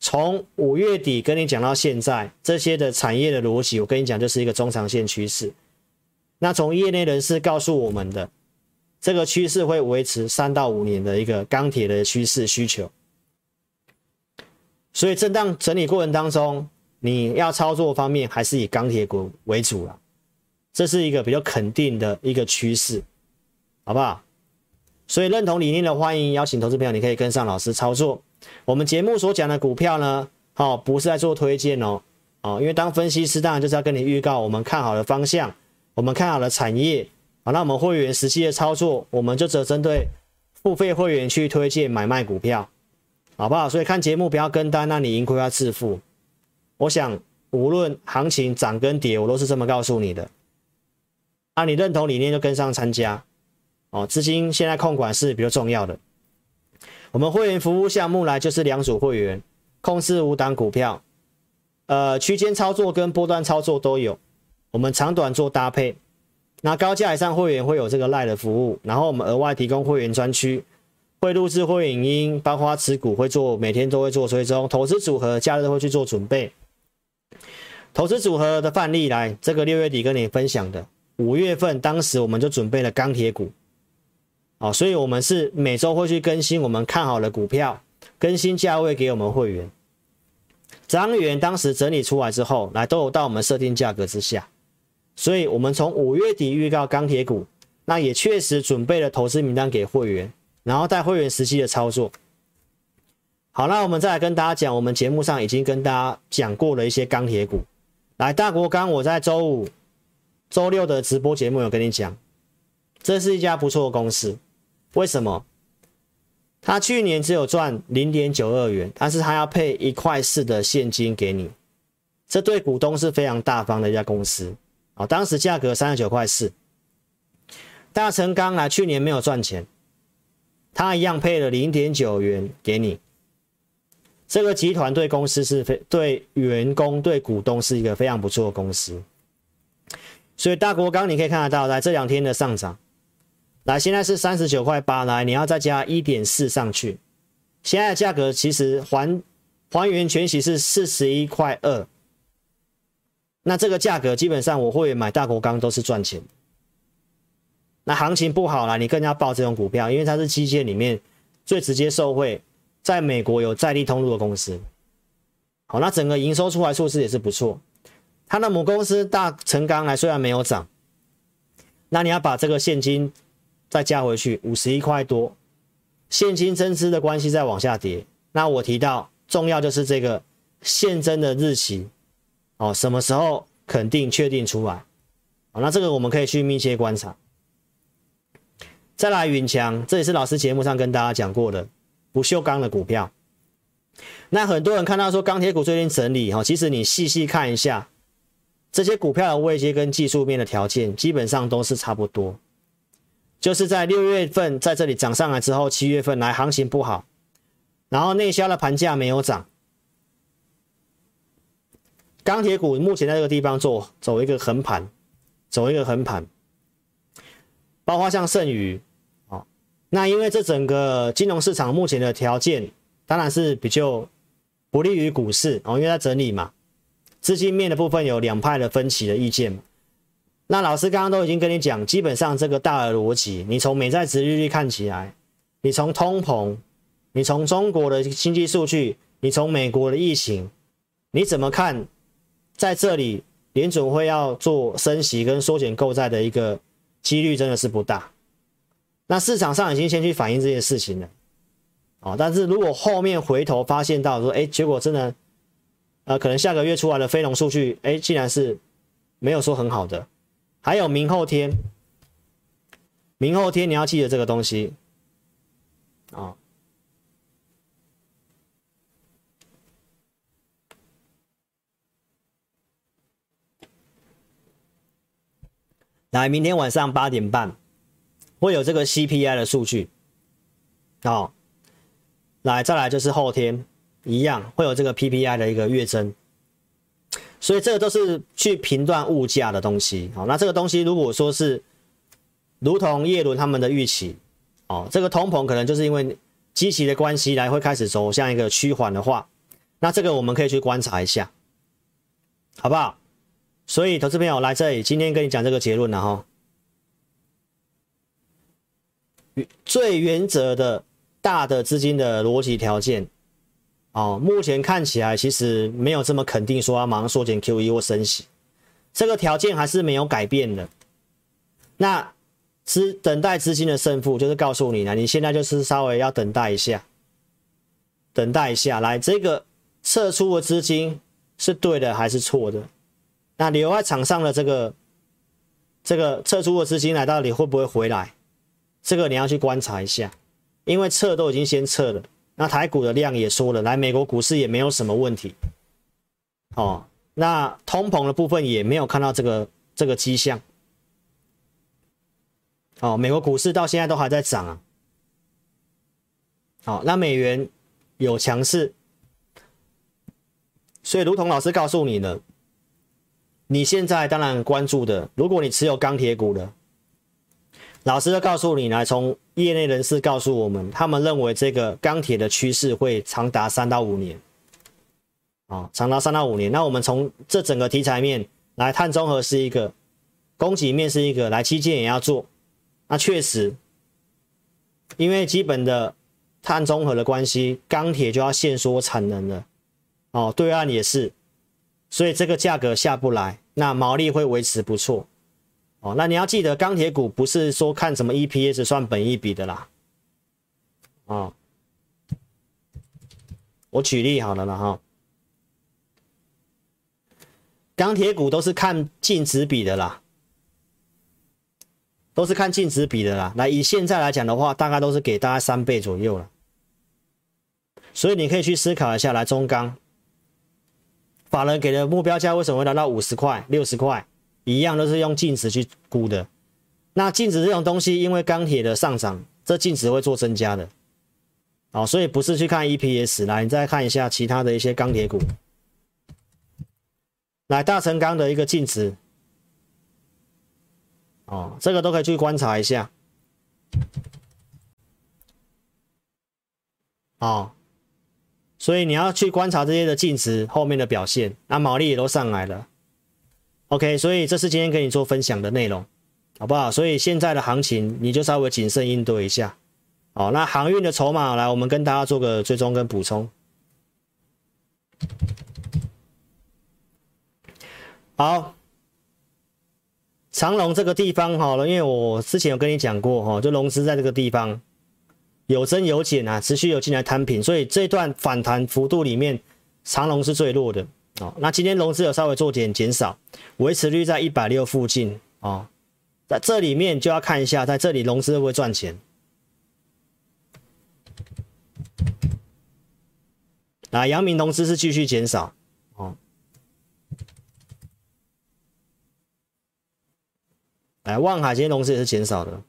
从五月底跟你讲到现在，这些的产业的逻辑，我跟你讲就是一个中长线趋势。那从业内人士告诉我们的，这个趋势会维持三到五年的一个钢铁的趋势需求。所以震荡整理过程当中，你要操作方面还是以钢铁股为主了，这是一个比较肯定的一个趋势，好不好？所以认同理念的，欢迎邀请投资朋友，你可以跟上老师操作。我们节目所讲的股票呢，好，不是在做推荐哦，哦，因为当分析师当然就是要跟你预告我们看好的方向，我们看好的产业，好，那我们会员实际的操作，我们就只针对付费会员去推荐买卖股票，好不好？所以看节目不要跟单，那你盈亏要自负。我想无论行情涨跟跌，我都是这么告诉你的。啊，你认同理念就跟上参加，哦，资金现在控管是比较重要的。我们会员服务项目来就是两组会员，控制五档股票，呃，区间操作跟波段操作都有，我们长短做搭配。那高价以上会员会有这个赖的服务，然后我们额外提供会员专区，会录制会影音，包括持股会做，每天都会做追踪，投资组合假日都会去做准备。投资组合的范例来，这个六月底跟你分享的，五月份当时我们就准备了钢铁股。哦，所以我们是每周会去更新我们看好的股票，更新价位给我们会员。张元当时整理出来之后，来都有到我们设定价格之下，所以我们从五月底预告钢铁股，那也确实准备了投资名单给会员，然后带会员实际的操作。好，那我们再来跟大家讲，我们节目上已经跟大家讲过了一些钢铁股。来，大国钢，我在周五、周六的直播节目有跟你讲，这是一家不错的公司。为什么？他去年只有赚零点九二元，但是他要配一块四的现金给你，这对股东是非常大方的一家公司啊。当时价格三十九块四，大成钢来去年没有赚钱，他一样配了零点九元给你。这个集团对公司是非对员工对股东是一个非常不错的公司。所以大国钢你可以看得到，来这两天的上涨，来现在是三十九块八，来你要再加一点四上去，现在的价格其实还还原全息是四十一块二。那这个价格基本上我会买大国钢都是赚钱。那行情不好了，你更加抱这种股票，因为它是机械里面最直接受惠，在美国有在地通路的公司。好，那整个营收出来数字也是不错。它的母公司大成钢来虽然没有涨，那你要把这个现金再加回去五十一块多，现金增资的关系再往下跌。那我提到重要就是这个现增的日期。哦，什么时候肯定确定出来？好，那这个我们可以去密切观察。再来，云强，这也是老师节目上跟大家讲过的不锈钢的股票。那很多人看到说钢铁股最近整理哈，其实你细细看一下这些股票的位阶跟技术面的条件，基本上都是差不多。就是在六月份在这里涨上来之后，七月份来行情不好，然后内销的盘价没有涨。钢铁股目前在这个地方做走一个横盘，走一个横盘，包括像剩余，哦，那因为这整个金融市场目前的条件当然是比较不利于股市哦，因为在整理嘛，资金面的部分有两派的分歧的意见。那老师刚刚都已经跟你讲，基本上这个大的逻辑，你从美债殖利率看起来，你从通膨，你从中国的经济数据，你从美国的疫情，你怎么看？在这里，联准会要做升息跟缩减购债的一个几率真的是不大。那市场上已经先去反映这件事情了，哦，但是如果后面回头发现到说，哎，结果真的，呃，可能下个月出来的非农数据，哎，竟然是没有说很好的。还有明后天，明后天你要记得这个东西，啊、哦。来，明天晚上八点半会有这个 CPI 的数据，哦，来再来就是后天一样会有这个 PPI 的一个月增，所以这个都是去评断物价的东西。好、哦，那这个东西如果说是如同叶伦他们的预期，哦，这个通膨可能就是因为积极的关系来会开始走向一个趋缓的话，那这个我们可以去观察一下，好不好？所以，投资朋友来这里，今天跟你讲这个结论了哈。最原则的大的资金的逻辑条件，哦，目前看起来其实没有这么肯定说要马上缩减 QE 或升息，这个条件还是没有改变的。那资等待资金的胜负，就是告诉你呢，你现在就是稍微要等待一下，等待一下，来这个撤出的资金是对的还是错的？那留在场上的这个这个撤出的资金来到底会不会回来？这个你要去观察一下，因为撤都已经先撤了，那台股的量也说了，来美国股市也没有什么问题。哦，那通膨的部分也没有看到这个这个迹象。哦，美国股市到现在都还在涨啊。好，哦，那美元有强势，所以如同老师告诉你的。你现在当然关注的，如果你持有钢铁股的，老师就告诉你，来从业内人士告诉我们，他们认为这个钢铁的趋势会长达三到五年，啊，长达三到五年。那我们从这整个题材面来，碳中和是一个，供给面是一个，来基建也要做，那确实，因为基本的碳中和的关系，钢铁就要限缩产能了，哦，对岸也是，所以这个价格下不来。那毛利会维持不错哦。那你要记得，钢铁股不是说看什么 EPS 算本益比的啦。哦，我举例好了啦哈。钢铁股都是看净值比的啦，都是看净值比的啦。那以现在来讲的话，大概都是给大概三倍左右了。所以你可以去思考一下，来中钢。法人给的目标价为什么会达到五十块、六十块？一样都是用净值去估的。那净值这种东西，因为钢铁的上涨这净值会做增加的。哦，所以不是去看 EPS，来，你再看一下其他的一些钢铁股，来大成钢的一个净值，哦，这个都可以去观察一下。哦，所以你要去观察这些的净值后面的表现，那毛利也都上来了。OK，所以这是今天跟你做分享的内容，好不好？所以现在的行情你就稍微谨慎应对一下。好，那航运的筹码来，我们跟大家做个追踪跟补充。好，长龙这个地方好了，因为我之前有跟你讲过哈，就融资在这个地方有增有减啊，持续有进来摊平，所以这段反弹幅度里面，长龙是最弱的。哦，那今天融资有稍微做点减少，维持率在一百六附近哦，在这里面就要看一下，在这里融资会不会赚钱。那阳明融资是继续减少哦，来万海今天融资也是减少的。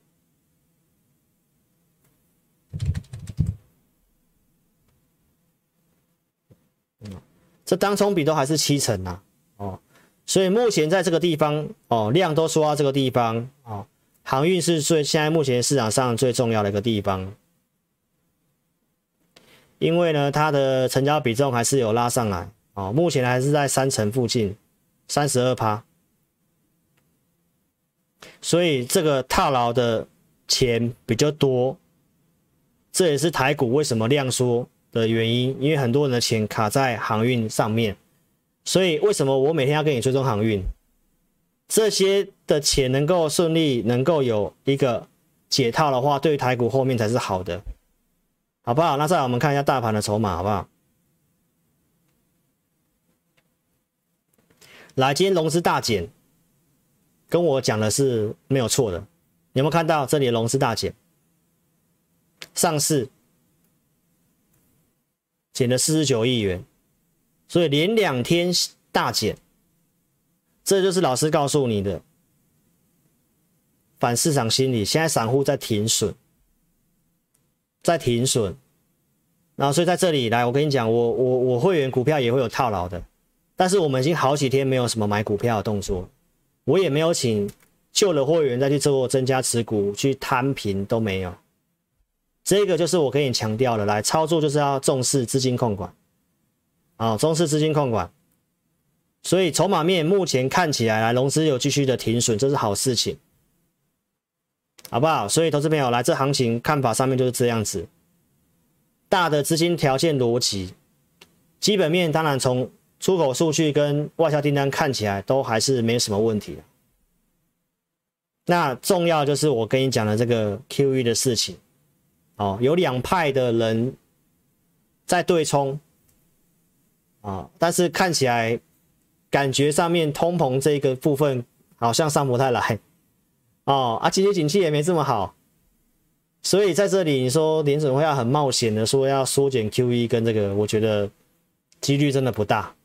这当冲比都还是七成呐，哦，所以目前在这个地方哦，量都缩到这个地方哦，航运是最现在目前市场上最重要的一个地方，因为呢，它的成交比重还是有拉上来哦，目前还是在三成附近，三十二趴，所以这个套牢的钱比较多，这也是台股为什么量缩的原因，因为很多人的钱卡在航运上面，所以为什么我每天要跟你追踪航运？这些的钱能够顺利能够有一个解套的话，对于台股后面才是好的，好不好？那再来我们看一下大盘的筹码，好不好？来，今天融资大减，跟我讲的是没有错的，有没有看到这里的融资大减？上市。减了四十九亿元，所以连两天大减，这就是老师告诉你的反市场心理。现在散户在停损，在停损，然后所以在这里来，我跟你讲，我我我会员股票也会有套牢的，但是我们已经好几天没有什么买股票的动作，我也没有请旧的会员再去做增加持股去摊平都没有。这个就是我跟你强调的，来操作就是要重视资金控管，啊，重视资金控管。所以筹码面目前看起来，来融资有继续的停损，这是好事情，好不好？所以投资朋友来这行情看法上面就是这样子，大的资金条件逻辑，基本面当然从出口数据跟外销订单看起来都还是没有什么问题。那重要就是我跟你讲的这个 QE 的事情。哦，有两派的人在对冲啊，但是看起来感觉上面通膨这个部分好像上不太来哦，啊，经济景气也没这么好，所以在这里你说联准会要很冒险的说要缩减 QE 跟这个，我觉得几率真的不大。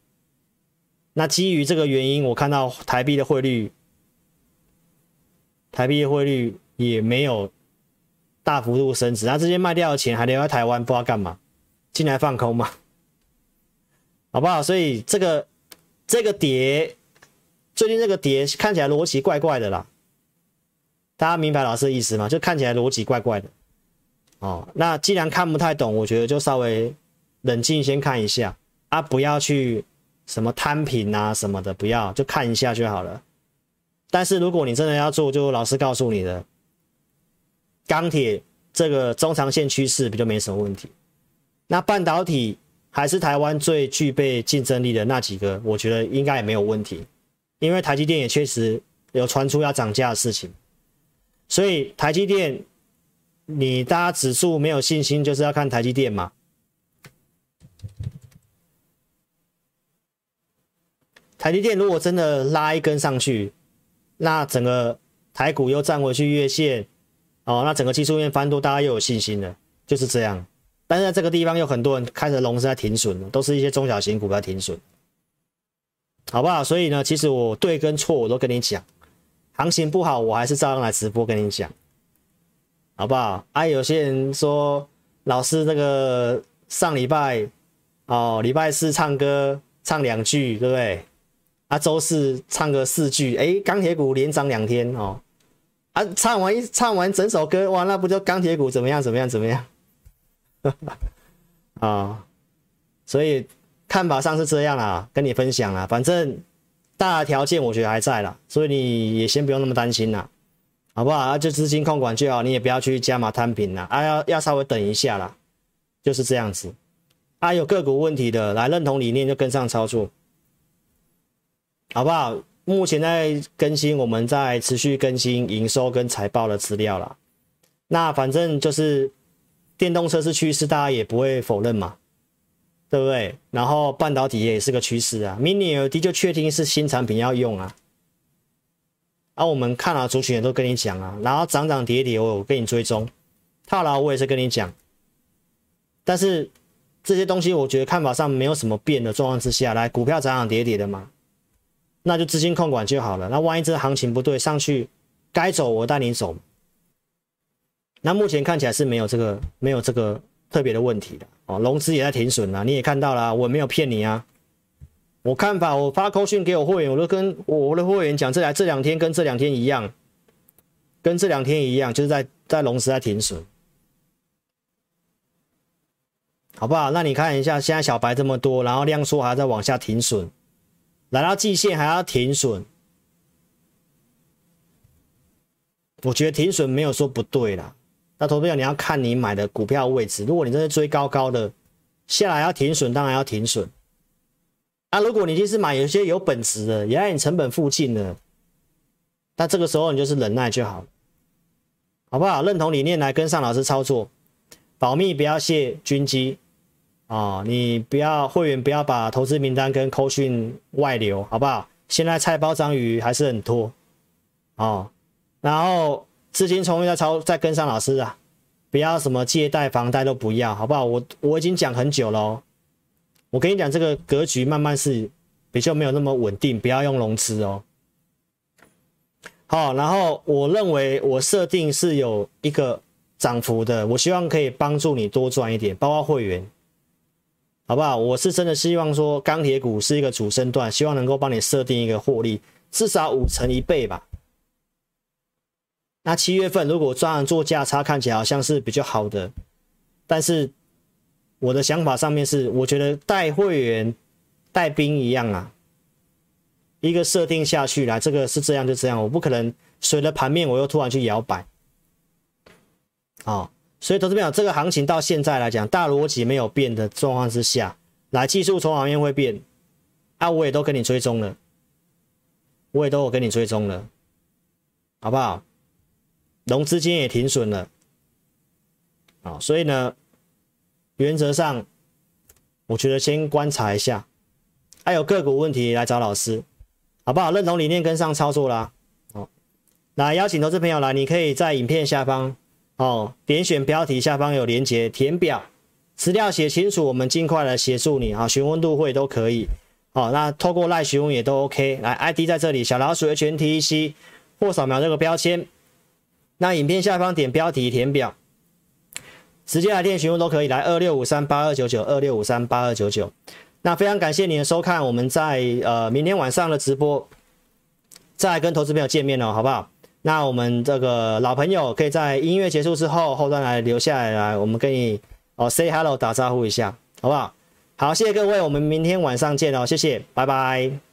那基于这个原因，我看到台币的汇率，台币的汇率也没有。大幅度升值，那这些卖掉的钱还留在台湾，不知道干嘛，进来放空嘛，好不好？所以这个这个碟，最近这个碟看起来逻辑怪怪的啦，大家明白老师的意思吗？就看起来逻辑怪怪的。哦，那既然看不太懂，我觉得就稍微冷静先看一下啊，不要去什么摊平啊什么的，不要就看一下就好了。但是如果你真的要做，就老师告诉你的。钢铁这个中长线趋势比较没什么问题，那半导体还是台湾最具备竞争力的那几个，我觉得应该也没有问题，因为台积电也确实有传出要涨价的事情，所以台积电你大家指数没有信心，就是要看台积电嘛。台积电如果真的拉一根上去，那整个台股又站回去月线。哦，那整个技术面翻多，大家又有信心了，就是这样。但是在这个地方有很多人开始龙是在停损了，都是一些中小型股票停损，好不好？所以呢，其实我对跟错我都跟你讲，行情不好，我还是照样来直播跟你讲。好不好？啊，有些人说老师这个上礼拜哦，礼拜四唱歌唱两句，对不对？啊，周四唱个四句，哎，钢铁股连涨两天哦。啊，唱完一唱完整首歌，哇，那不就钢铁股怎么样？怎么样？怎么样？啊、所以看法上是这样啦，跟你分享啦，反正大条件我觉得还在啦，所以你也先不用那么担心啦。好不好？啊，就资金控管就好，你也不要去加码摊平了啊，要要稍微等一下啦，就是这样子。啊，有个股问题的，来认同理念就跟上操作，好不好？目前在更新，我们在持续更新营收跟财报的资料啦。那反正就是电动车是趋势，大家也不会否认嘛，对不对？然后半导体也是个趋势啊，Mini LED 就确定是新产品要用啊。啊，我们看了族群也都跟你讲啊，然后涨涨跌跌，我我跟你追踪，套牢我也是跟你讲，但是这些东西我觉得看法上没有什么变的状况之下，来股票涨涨跌跌的嘛，那就资金控管就好了。那万一这行情不对，上去该走我带你走。那目前看起来是没有这个没有这个特别的问题的哦，融资也在停损了，你也看到了，我没有骗你啊。我看法，我发扣讯给我会员，我都跟我的会员讲，这来这两天跟这两天一样，跟这两天一样，就是在在龙时在停损，好不好？那你看一下，现在小白这么多，然后量缩还在往下停损，来到季线还要停损，我觉得停损没有说不对啦。那投资者你要看你买的股票位置，如果你真的追高高的，下来要停损，当然要停损。那、啊、如果你就是买有些有本质的，也在你成本附近的，那这个时候你就是忍耐就好，好不好？认同理念来跟上老师操作，保密不要泄军机啊！你不要会员不要把投资名单跟扣讯外流，好不好？现在菜包章鱼还是很多哦，然后资金充裕再操再跟上老师啊，不要什么借贷房贷都不要，好不好？我我已经讲很久了哦。我跟你讲，这个格局慢慢是比较没有那么稳定，不要用融资哦。好，然后我认为我设定是有一个涨幅的，我希望可以帮助你多赚一点，包括会员，好不好？我是真的希望说钢铁股是一个主升段，希望能够帮你设定一个获利，至少五成一倍吧。那七月份如果专案做价差，看起来好像是比较好的，但是。我的想法上面是，我觉得带会员、带兵一样啊，一个设定下去来，这个是这样就这样，我不可能随着盘面我又突然去摇摆，啊，所以投资朋友，这个行情到现在来讲，大逻辑没有变的状况之下，来技术从哪边会变？啊，我也都跟你追踪了，我也都有跟你追踪了，好不好？融资金也停损了，啊，所以呢。原则上，我觉得先观察一下，还有个股问题来找老师，好不好？认同理念跟上操作啦。好，来邀请投资朋友来，你可以在影片下方哦，点选标题下方有连结，填表，资料写清楚，我们尽快来协助你啊，询问入会都可以。好，那透过赖询问也都 OK。来，ID 在这里，小老鼠 HNTEC 或扫描这个标签，那影片下方点标题填表。直接来电询问都可以，来二六五三八二九九二六五三八二九九。那非常感谢你的收看，我们在呃明天晚上的直播再跟投资朋友见面了，好不好？那我们这个老朋友可以在音乐结束之后后段来留下来，来我们跟你哦 say hello 打招呼一下，好不好？好，谢谢各位，我们明天晚上见哦，谢谢，拜拜。